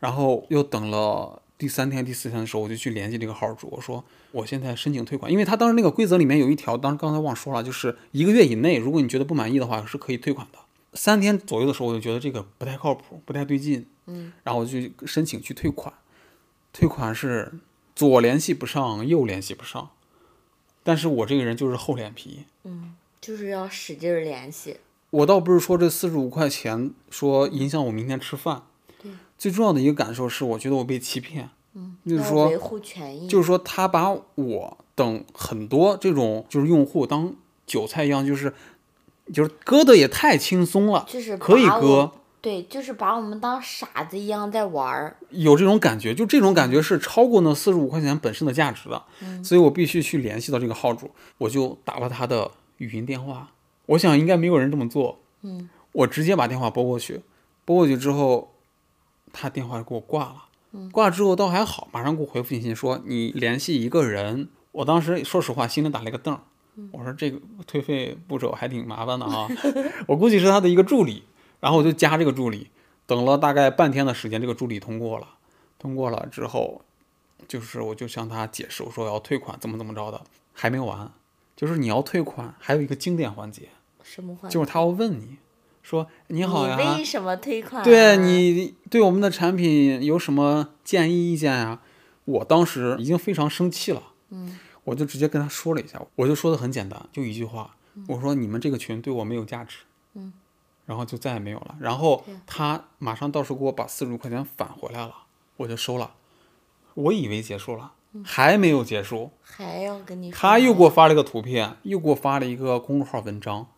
然后又等了第三天、第四天的时候，我就去联系这个号主，我说我现在申请退款，因为他当时那个规则里面有一条，当时刚才忘说了，就是一个月以内，如果你觉得不满意的话，是可以退款的。三天左右的时候，我就觉得这个不太靠谱，不太对劲，嗯，然后我就申请去退款。退款是左联系不上，右联系不上，但是我这个人就是厚脸皮，嗯，就是要使劲联系。我倒不是说这四十五块钱说影响我明天吃饭，对，最重要的一个感受是，我觉得我被欺骗，嗯，就是说维护权益。就是说他把我等很多这种就是用户当韭菜一样，就是就是割的也太轻松了，就是可以割，对，就是把我们当傻子一样在玩儿。有这种感觉，就这种感觉是超过那四十五块钱本身的价值的，嗯所以我必须去联系到这个号主，我就打了他的语音电话。我想应该没有人这么做，嗯，我直接把电话拨过去，拨过去之后，他电话给我挂了，嗯挂了之后倒还好，马上给我回复信息说你联系一个人。我当时说实话心里打了一个瞪我说这个退费步骤还挺麻烦的哈，我估计是他的一个助理，然后我就加这个助理，等了大概半天的时间，这个助理通过了，通过了之后，就是我就向他解释，我说要退款，怎么怎么着的，还没完，就是你要退款，还有一个经典环节，什么环节？就是他要问你说你好呀，为什么退款、啊？对你对我们的产品有什么建议意见呀、我当时已经非常生气了，嗯，我就直接跟他说了一下，我就说的很简单，就一句话，我说你们这个群对我没有价值，嗯，然后就再也没有了。然后他马上到时候给我把四十五块钱返回来了，我就收了。我以为结束了，还没有结束，还要跟你他又给我发了一个图片，又给我发了一个公众号文章，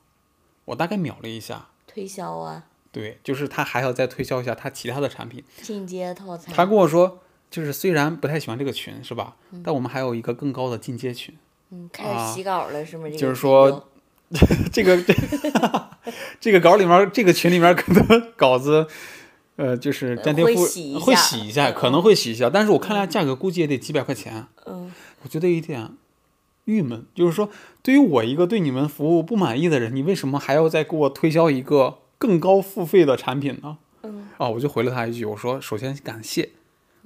我大概秒了一下，推销啊，对，就是他还要再推销一下他其他的产品。进阶套餐。他跟我说，就是虽然不太喜欢这个群，是吧？但我们还有一个更高的进阶群。嗯，开始洗稿了、是吗？这个就是说 这个这 这个稿里面，这个群里面可能 稿子，呃，就是粘贴会会洗一下可能会洗一下，但是我看了下价格，估计也得几百块钱。嗯，我觉得有点郁闷，就是说，对于我一个对你们服务不满意的人，你为什么还要再给我推销一个更高付费的产品呢？嗯，啊，我就回了他一句，我说首先感谢，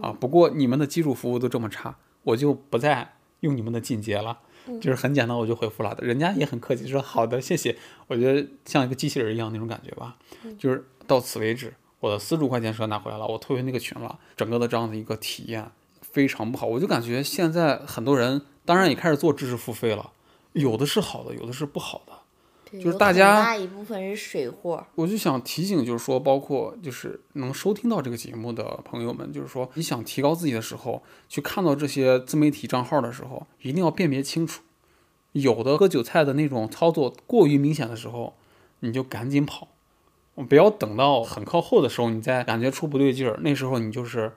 啊，不过你们的基础服务都这么差，我就不再用你们的进阶了，就是很简单，我就回复了，人家也很客气，说好的，谢谢，我觉得像一个机器人一样那种感觉吧，就是到此为止，我的四十五块钱车拿回来了，我退回那个群了，整个的这样的一个体验非常不好，我就感觉现在很多人当然也开始做知识付费了，有的是好的，有的是不好的。对就是大家大一部分是水货。我就想提醒，就是说，包括就是能收听到这个节目的朋友们，就是说，你想提高自己的时候，去看到这些自媒体账号的时候，一定要辨别清楚。有的割韭菜的那种操作过于明显的时候，你就赶紧跑，不要等到很靠后的时候，你再感觉出不对劲儿，那时候你就是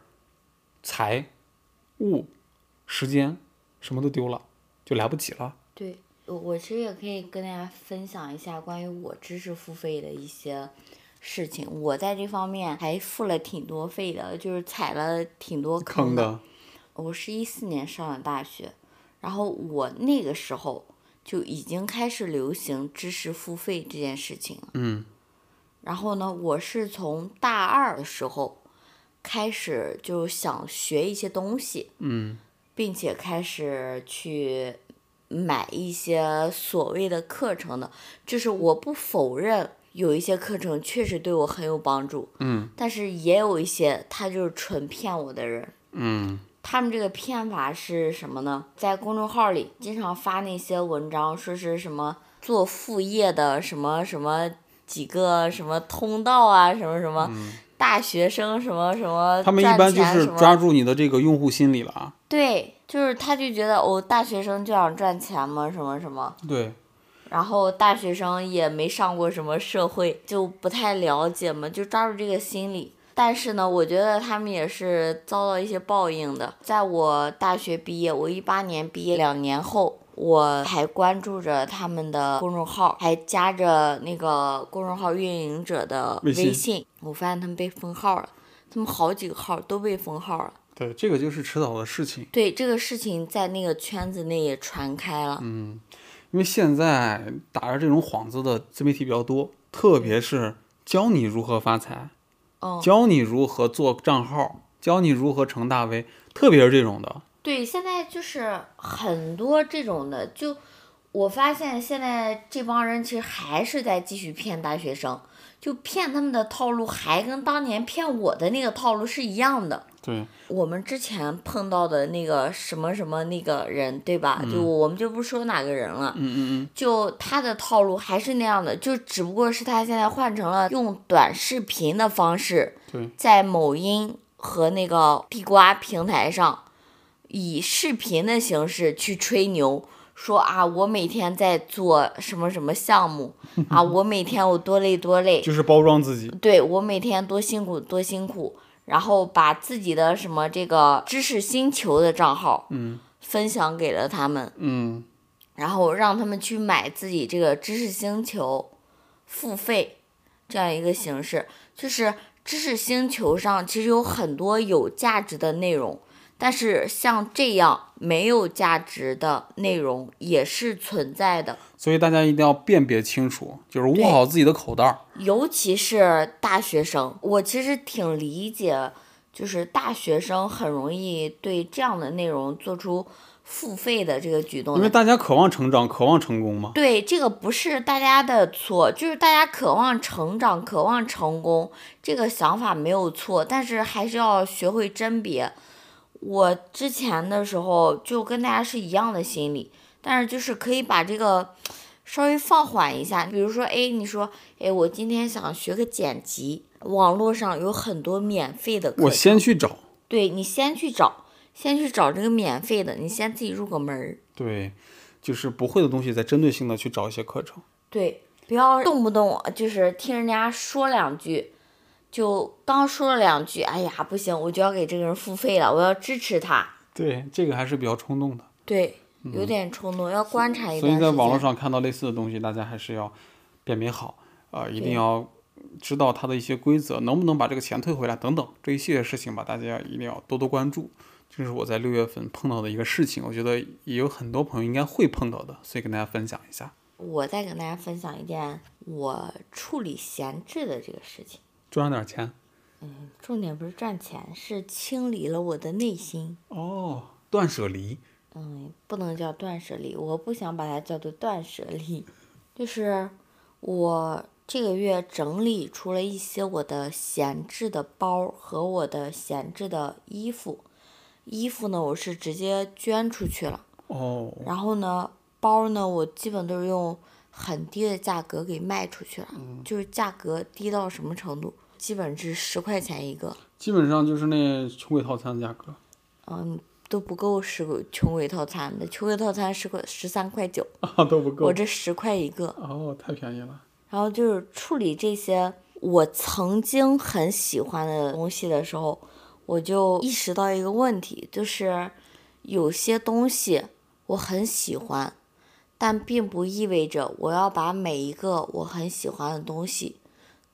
财、物、时间什么都丢了，就来不及了。对，我我其实也可以跟大家分享一下关于我知识付费的一些事情。我在这方面还付了挺多费的，就是踩了挺多坑的。坑的，我是一四年上的大学，然后我那个时候就已经开始流行知识付费这件事情了。嗯然后呢，我是从大二的时候开始就想学一些东西，嗯并且开始去买一些所谓的课程的。就是我不否认有一些课程确实对我很有帮助，嗯但是也有一些他就是纯骗我的人。嗯他们这个骗法是什么呢？在公众号里经常发那些文章，说是什么做副业的什么什么几个什么通道啊，什么什么、大学生什么什么嗯他们一般就是抓住你的这个用户心理了啊。对，就是他就觉得哦，大学生就想赚钱嘛，什么什么，对，然后大学生也没上过什么社会，就不太了解嘛，就抓住这个心理。但是呢，我觉得他们也是遭到一些报应的。在我大学毕业，我一八年毕业两年后，我还关注着他们的公众号，还加着那个公众号运营者的微信微信。我发现他们被封号了，他们好几个号都被封号了。对，这个就是迟早的事情。对这个事情，在那个圈子内也传开了。嗯因为现在打着这种幌子的自媒体比较多，特别是教你如何发财，哦，教你如何做账号，教你如何成大 V，特别是这种的，对，现在就是很多这种的，就我发现现在这帮人其实还是在继续骗大学生，就骗他们的套路还跟当年骗我的那个套路是一样的。对，我们之前碰到的那个什么什么那个人，对吧？就我们就不说哪个人了，嗯嗯嗯，就他的套路还是那样的，就只不过是他现在换成了用短视频的方式，在某音和那个地瓜平台上，以视频的形式去吹牛，说啊，我每天在做什么什么项目 啊，我每天我多累多累，就是包装自己，对我每天多辛苦多辛苦，然后把自己的什么这个知识星球的账号嗯。分享给了他们，嗯，然后让他们去买自己这个知识星球，付费这样一个形式，就是知识星球上其实有很多有价值的内容，但是像这样没有价值的内容也是存在的，所以大家一定要辨别清楚，就是捂好自己的口袋儿。尤其是大学生，我其实挺理解，就是大学生很容易对这样的内容做出付费的这个举动因为大家渴望成长，渴望成功嘛。对，这个不是大家的错，就是大家渴望成长、渴望成功，这个想法没有错，但是还是要学会甄别。我之前的时候就跟大家是一样的心理，但是就是可以把这个稍微放缓一下。比如说，哎，你说，哎，我今天想学个剪辑，网络上有很多免费的课我，先去找，对你先去找，先去找这个免费的，你先自己入个门儿。对，就是不会的东西，再针对性的去找一些课程。对，不要动不动就是听人家说两句，就刚说了两句，哎呀不行，我就要给这个人付费了，我要支持他。对，这个还是比较冲动的。对，有点冲动，要观察一下所以。在网络上看到类似的东西，大家还是要辨别好，呃，一定要知道它的一些规则，能不能把这个钱退回来等等这一系列事情吧，大家一定要多多关注。这是我在六月份碰到的一个事情，我觉得也有很多朋友应该会碰到的，所以跟大家分享一下。我再跟大家分享一件我处理闲置的这个事情。赚点钱嗯重点不是赚钱，是清理了我的内心。哦，断舍离。嗯，不能叫断舍离，我不想把它叫做断舍离，就是我这个月整理出了一些我的闲置的包和我的闲置的衣服。衣服呢，我是直接捐出去了，哦，然后呢，包呢，我基本都是用很低的价格给卖出去了，就是价格低到什么程度，基本是十块钱一个。基本上就是那穷鬼套餐的价格。嗯，都不够十个穷鬼套餐的，穷鬼套餐十块十三块九，啊，都不够我。这十块一个。哦，太便宜了。然后就是处理这些我曾经很喜欢的东西的时候，我就意识到一个问题，就是有些东西我很喜欢，但并不意味着我要把每一个我很喜欢的东西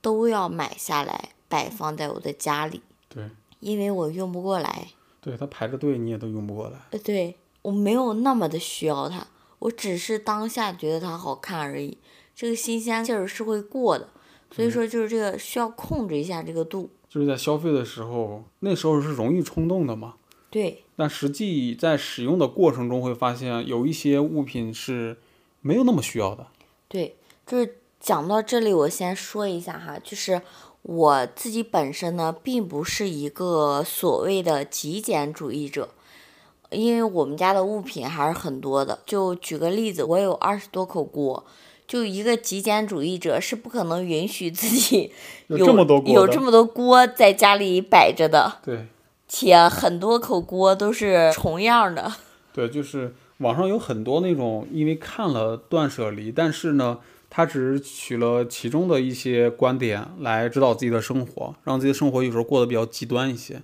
都要买下来摆放在我的家里，对，因为我用不过来。对，它排着队你也都用不过来。呃，对我没有那么的需要它，我只是当下觉得它好看而已。这个新鲜劲儿是会过的，所以说就是这个需要控制一下这个度。就是在消费的时候，那时候是容易冲动的嘛。对，但实际在使用的过程中会发现，有一些物品是没有那么需要的。对，就是讲到这里，我先说一下哈，就是我自己本身呢，并不是一个所谓的极简主义者，因为我们家的物品还是很多的。就举个例子，我有二十多口锅。就一个极简主义者是不可能允许自己有有这么多锅有这么多锅在家里摆着的，对，且很多口锅都是重样的。对，就是网上有很多那种，因为看了断舍离，但是呢，他只取了其中的一些观点来指导自己的生活，让自己的生活有时候过得比较极端一些。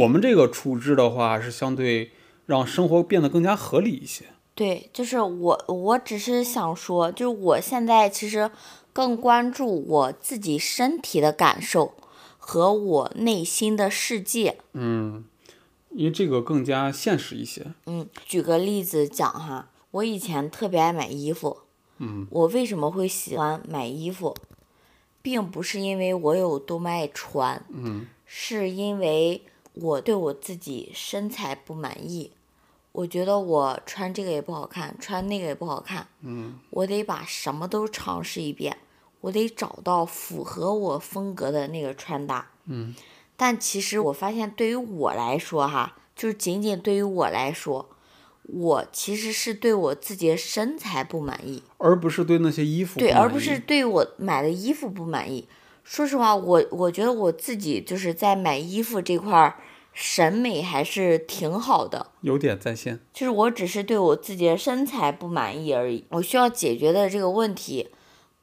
我们这个处置的话，是相对让生活变得更加合理一些。对，就是我，我只是想说，就是我现在其实更关注我自己身体的感受和我内心的世界。嗯，因为这个更加现实一些。嗯，举个例子讲哈，我以前特别爱买衣服。嗯，我为什么会喜欢买衣服，并不是因为我有多么爱穿，嗯，是因为我对我自己身材不满意。我觉得我穿这个也不好看，穿那个也不好看。嗯，我得把什么都尝试一遍，我得找到符合我风格的那个穿搭。嗯，但其实我发现，对于我来说，哈，就是仅仅对于我来说，我其实是对我自己的身材不满意，而不是对那些衣服对，而不是对我买的衣服不满意。说实话，我我觉得我自己就是在买衣服这块儿审美还是挺好的。有点在线。就是我只是对我自己的身材不满意而已。我需要解决的这个问题，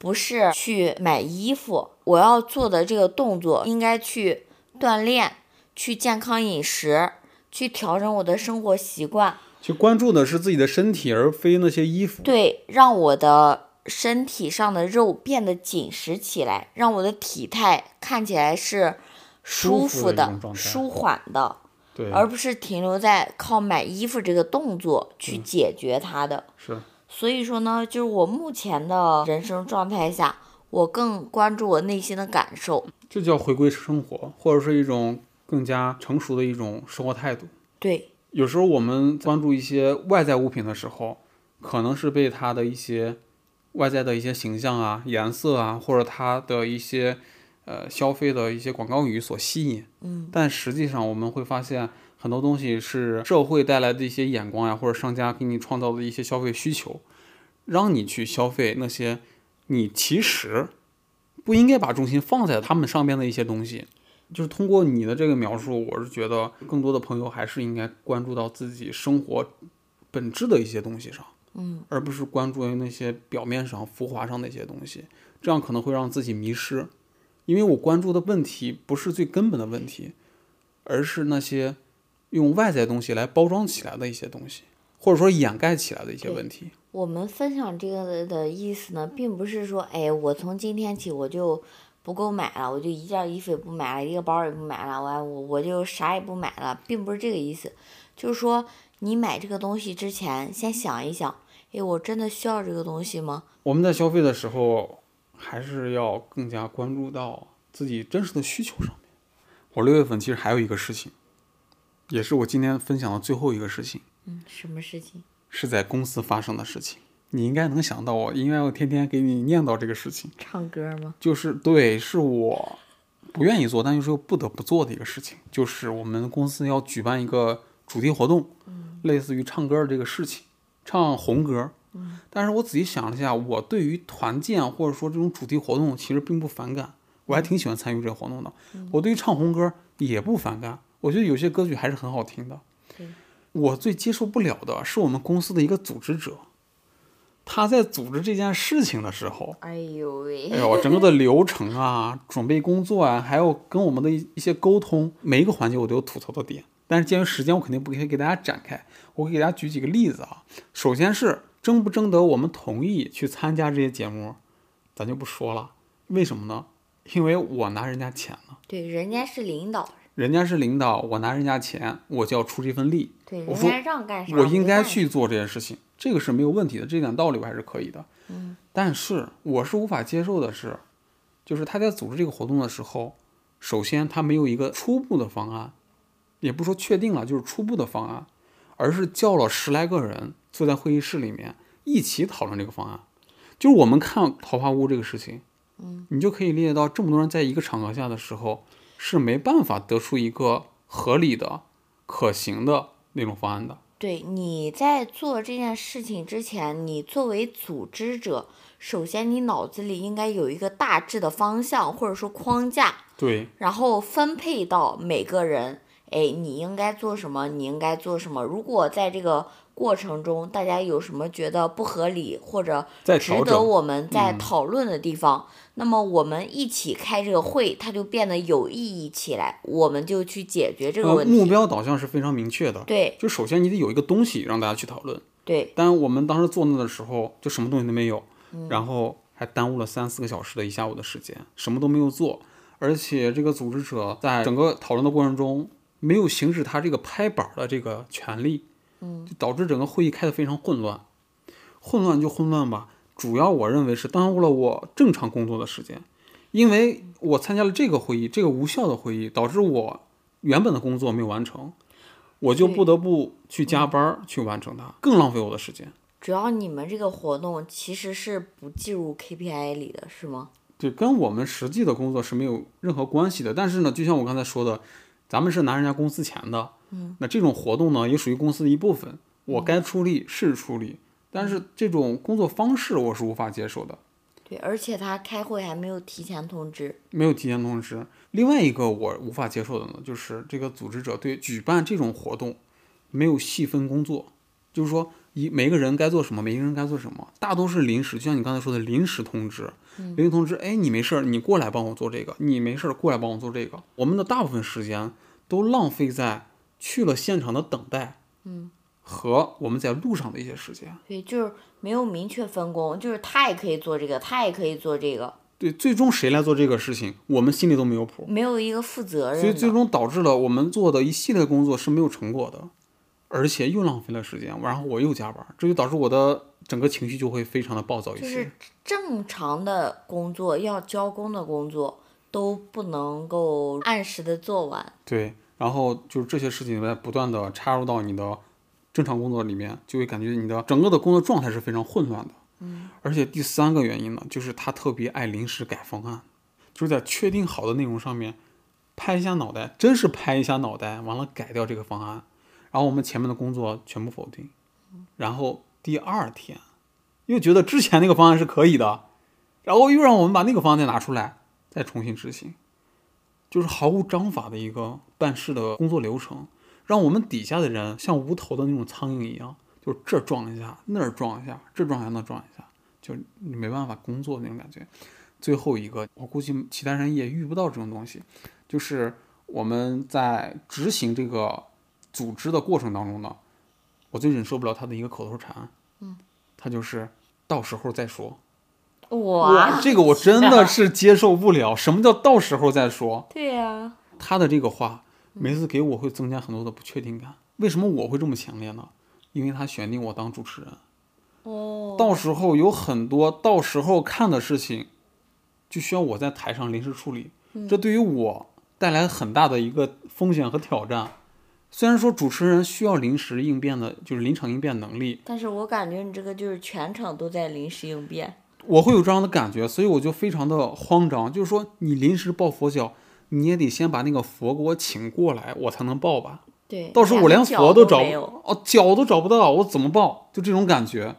不是去买衣服，我要做的这个动作应该去锻炼，去健康饮食，去调整我的生活习惯，去关注的是自己的身体，而非那些衣服。对，让我的身体上的肉变得紧实起来，让我的体态看起来是舒舒服的舒缓的。而不是停留在靠买衣服这个动作去嗯解决它的。是所以说呢，就是我目前的人生状态下，我更关注我内心的感受。这叫回归生活，或者是一种更加成熟的一种生活态度。对，有时候我们关注一些外在物品的时候，可能是被它的一些外在的一些形象啊、颜色啊，或者它的一些呃消费的一些广告语所吸引。嗯，但实际上我们会发现，很多东西是社会带来的一些眼光呀，或者商家给你创造的一些消费需求，让你去消费那些你其实不应该把重心放在他们上边的一些东西。就是通过你的这个描述，我是觉得更多的朋友还是应该关注到自己生活本质的一些东西上，嗯，而不是关注于那些表面上浮华上的一些东西，这样可能会让自己迷失。因为我关注的问题不是最根本的问题，而是那些用外在东西来包装起来的一些东西，或者说掩盖起来的一些问题。我们分享这个的意思呢，并不是说，哎，我从今天起我就不够买了，我就一件衣服也不买了，一个包也不买了，我我我就啥也不买了，并不是这个意思，就是说你买这个东西之前，先想一想，哎，我真的需要这个东西吗？我们在消费的时候，还是要更加关注到自己真实的需求上面。我六月份其实还有一个事情，也是我今天分享的最后一个事情，嗯，什么事情？是在公司发生的事情。你应该能想到我，应该我天天给你念叨这个事情，唱歌吗？就是对，是我不愿意做，但又是又不得不做的一个事情，就是我们公司要举办一个主题活动，类似于唱歌的这个事情，唱红歌。但是我仔细想了一下，我对于团建或者说这种主题活动其实并不反感，我还挺喜欢参与这个活动的。我对于唱红歌也不反感，我觉得有些歌曲还是很好听的。对我最接受不了的是我们公司的一个组织者，他在组织这件事情的时候，哎呦喂！哎呦，整个的流程啊，准备工作啊，还有跟我们的一一些沟通，每一个环节我都有吐槽的点。但是鉴于时间，我肯定不可以给大家展开，我给大家举几个例子啊。首先是征不征得我们同意去参加这些节目，咱就不说了。为什么呢？因为我拿人家钱了，对，人家是领导，人家是领导，我拿人家钱，我就要出这份力。对，我说人家让干啥，我应该去做这件事情，这个是没有问题的，这点道理我还是可以的。嗯，但是我是无法接受的是，就是他在组织这个活动的时候，首先他没有一个初步的方案，也不说确定了，就是初步的方案，而是叫了十来个人坐在会议室里面一起讨论这个方案。就是我们看桃花坞这个事情，嗯，你就可以理解到这么多人在一个场合下的时候，是没办法得出一个合理的、可行的那种方案的。对，你在做这件事情之前，你作为组织者，首先你脑子里应该有一个大致的方向或者说框架，对，然后分配到每个人，哎，你应该做什么，你应该做什么。如果在这个过程中，大家有什么觉得不合理或者值得我们再嗯讨论的地方，那么我们一起开这个会，它就变得有意义起来，我们就去解决这个呃，问题。目标导向是非常明确的。对就首先你得有一个东西让大家去讨论，对但我们当时做那的时候，就什么东西都没有，嗯然后还耽误了三四个小时的一下午的时间，什么都没有做，而且这个组织者在整个讨论的过程中没有行使他这个拍板儿的这个权利，嗯，就导致整个会议开得非常混乱。混乱就混乱吧，主要我认为是耽误了我正常工作的时间，因为我参加了这个会议，这个无效的会议，导致我原本的工作没有完成，我就不得不去加班去完成它，更浪费我的时间。主要你们这个活动其实是不计入 KPI 里的，是吗？对，跟我们实际的工作是没有任何关系的。但是呢，就像我刚才说的，咱们是拿人家公司钱的，嗯，那这种活动呢，也属于公司的一部分。我该出力是出力，但是这种工作方式我是无法接受的，对，而且他开会还没有提前通知。没有提前通知。另外一个我无法接受的呢，就是这个组织者对举办这种活动没有细分工作，就是说一每个人该做什么，每个人该做什么，大都是临时，就像你刚才说的临时通知。临时通知，哎，你没事儿，你过来帮我做这个；你没事儿，过来帮我做这个。我们的大部分时间都浪费在去了现场的等待，嗯，和我们在路上的一些时间。对，就是没有明确分工，就是他也可以做这个，他也可以做这个，对，最终谁来做这个事情，我们心里都没有谱。没有一个负责任所以最。终导致了我们做的一系列工作是没有成果的，而且又浪费了时间，然后我又加班，这就导致我的整个情绪就会非常的暴躁一些。就是正常的工作要交工的工作都不能够按时的做完。对，然后就是这些事情在不断的插入到你的正常工作里面，就会感觉你的整个的工作状态是非常混乱的。嗯，而且第三个原因呢，就是他特别爱临时改方案，就是在确定好的内容上面拍一下脑袋，真是拍一下脑袋，完了改掉这个方案，然后我们前面的工作全部否定，然后第二天又觉得之前那个方案是可以的，然后又让我们把那个方案再拿出来，再重新执行，就是毫无章法的一个办事的工作流程，让我们底下的人像无头的那种苍蝇一样，就是这儿撞一下，那儿撞一下，这儿撞一下，那撞一下，就你没办法工作那种感觉。最后一个，我估计其他人也遇不到这种东西，就是我们在执行这个组织的过程当中呢，我最忍受不了他的一个口头禅，嗯，他就是到时候再说。哇，这个我真的是接受不了。什么叫到时候再说？对呀、他的这个话，每次给我会增加很多的不确定感。为什么我会这么强烈呢？因为他选定我当主持人，哦，到时候有很多到时候看的事情，就需要我在台上临时处理，这对于我带来很大的一个风险和挑战。虽然说主持人需要临时应变的，就是临场应变能力，但是我感觉你这个就是全场都在临时应变。我会有这样的感觉，所以我就非常的慌张。就是说，你临时抱佛脚，你也得先把那个佛给我请过来，我才能报吧。对，到时候我连佛都找不。哦，脚都找不到，我怎么报？就这种感觉，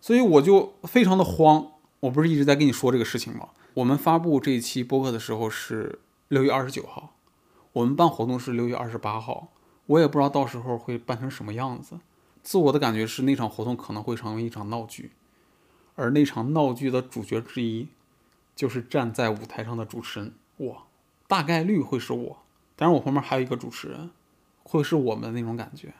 所以我就非常的慌。我不是一直在跟你说这个事情吗？我们发布这一期播客的时候是六月二十九号，我们办活动是六月二十八号，我也不知道到时候会办成什么样子。自我的感觉是那场活动可能会成为一场闹剧，而那场闹剧的主角之一，就是站在舞台上的主持人我，大概率会是我。当然，我旁边还有一个主持人，会是我们的那种感觉。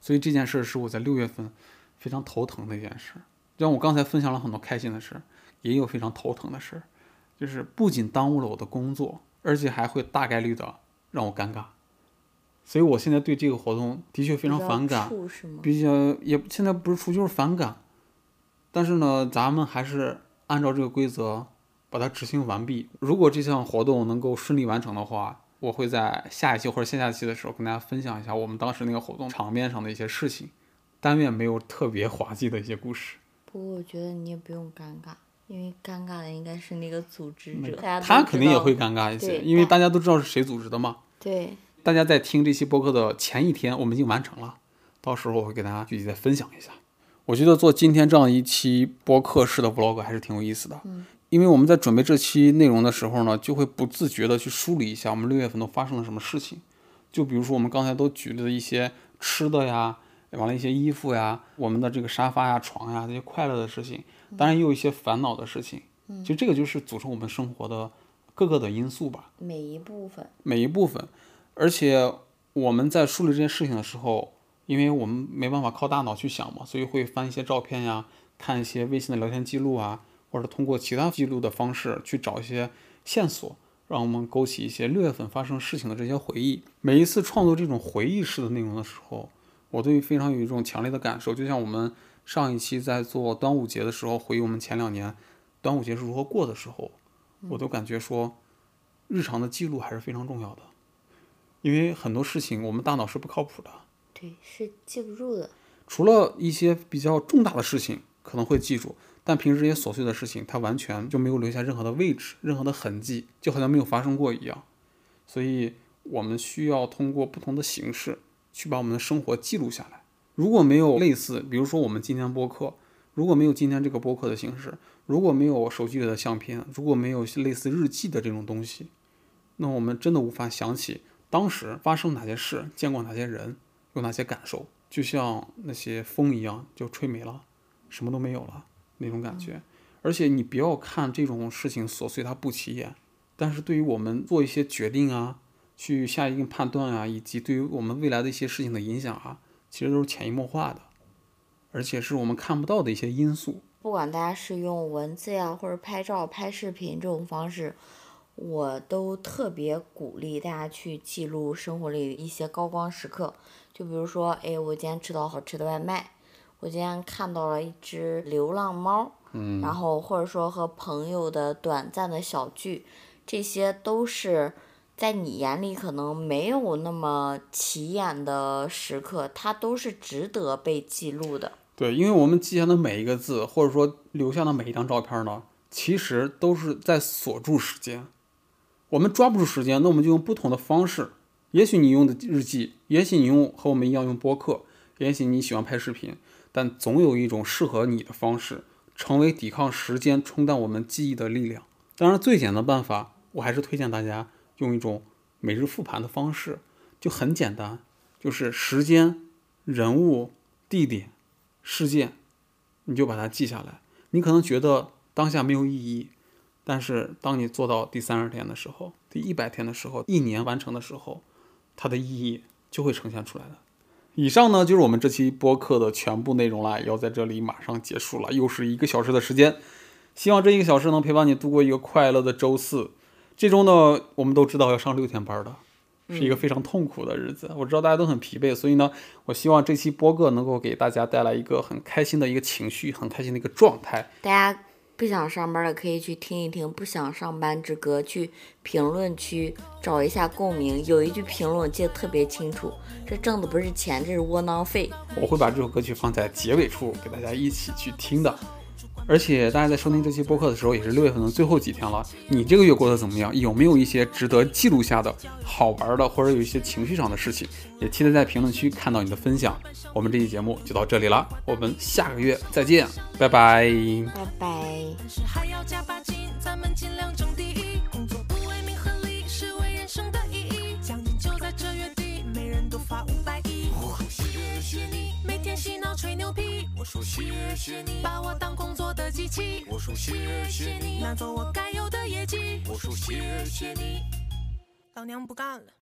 所以这件事是我在六月份非常头疼的一件事。就像我刚才分享了很多开心的事，也有非常头疼的事，就是不仅耽误了我的工作，而且还会大概率的让我尴尬。所以我现在对这个活动的确非常反感。比较也现在不是出就是反感，但是呢，咱们还是按照这个规则把它执行完毕。如果这项活动能够顺利完成的话，我会在下一期或者下下期的时候跟大家分享一下我们当时那个活动场面上的一些事情，但愿没有特别滑稽的一些故事。不过我觉得你也不用尴尬，因为尴尬的应该是那个组织者，他肯定也会尴尬一些，因为大家都知道是谁组织的嘛。对，大家在听这期播客的前一天，我们已经完成了，到时候我会给大家具体再分享一下。我觉得做今天这样一期播客式的 vlog 还是挺有意思的，因为我们在准备这期内容的时候呢，就会不自觉的去梳理一下我们六月份都发生了什么事情。就比如说我们刚才都举了一些吃的呀，完了一些衣服呀，我们的这个沙发呀、床呀这些快乐的事情，当然也有一些烦恼的事情。其实这个就是组成我们生活的各个的因素吧。每一部分，每一部分，而且我们在梳理这件事情的时候，因为我们没办法靠大脑去想嘛，所以会翻一些照片呀，看一些微信的聊天记录啊，或者通过其他记录的方式去找一些线索，让我们勾起一些六月份发生事情的这些回忆。每一次创作这种回忆式的内容的时候，我都非常有一种强烈的感受，就像我们上一期在做端午节的时候，回忆我们前两年端午节是如何过的时候，我都感觉说，日常的记录还是非常重要的。因为很多事情我们大脑是不靠谱的，对，是记不住的。除了一些比较重大的事情可能会记住，但平时这些琐碎的事情，它完全就没有留下任何的位置、任何的痕迹，就好像没有发生过一样。所以，我们需要通过不同的形式去把我们的生活记录下来。如果没有类似，比如说我们今天播客，如果没有今天这个播客的形式，如果没有手机里的相片，如果没有类似日记的这种东西，那我们真的无法想起当时发生哪些事，见过哪些人，有哪些感受，就像那些风一样，就吹没了，什么都没有了那种感觉。而且你不要看这种事情琐碎，它不起眼，但是对于我们做一些决定啊，去下一定判断啊，以及对于我们未来的一些事情的影响啊，其实都是潜移默化的，而且是我们看不到的一些因素。不管大家是用文字呀，或者拍照、拍视频这种方式，我都特别鼓励大家去记录生活里一些高光时刻。就比如说，哎，我今天吃到好吃的外卖，我今天看到了一只流浪猫，嗯，然后或者说和朋友的短暂的小聚，这些都是在你眼里可能没有那么起眼的时刻，它都是值得被记录的。对，因为我们记下的每一个字，或者说留下的每一张照片呢，其实都是在锁住时间。我们抓不住时间，那我们就用不同的方式。也许你用的日记，也许你用和我们一样用播客，也许你喜欢拍视频，但总有一种适合你的方式，成为抵抗时间冲淡我们记忆的力量。当然，最简单的办法，我还是推荐大家用一种每日复盘的方式，就很简单，就是时间、人物、地点。事件，你就把它记下来。你可能觉得当下没有意义，但是当你做到第三十天的时候，第一百天的时候，一年完成的时候，它的意义就会呈现出来了。以上呢就是我们这期播客的全部内容啦，要在这里马上结束了，又是一个小时的时间。希望这一个小时能陪伴你度过一个快乐的周四。这周呢，我们都知道要上六天班的，是一个非常痛苦的日子。我知道大家都很疲惫，所以呢，我希望这期播客能够给大家带来一个很开心的一个情绪，很开心的一个状态。大家不想上班的可以去听一听《不想上班之歌》，去评论区找一下共鸣。有一句评论我记得特别清楚，这挣的不是钱，这是窝囊废。我会把这首歌曲放在结尾处给大家一起去听的。而且大家在收听这期播客的时候，也是六月份的最后几天了。你这个月过得怎么样？有没有一些值得记录下的好玩的，或者有一些情绪上的事情？也期待在评论区看到你的分享。我们这期节目就到这里了，我们下个月再见，拜拜。拜拜。吹牛皮。我说谢谢你，把我当工作的机器。我说谢谢你，拿走我该有的业绩。我说谢谢你，老娘不干了。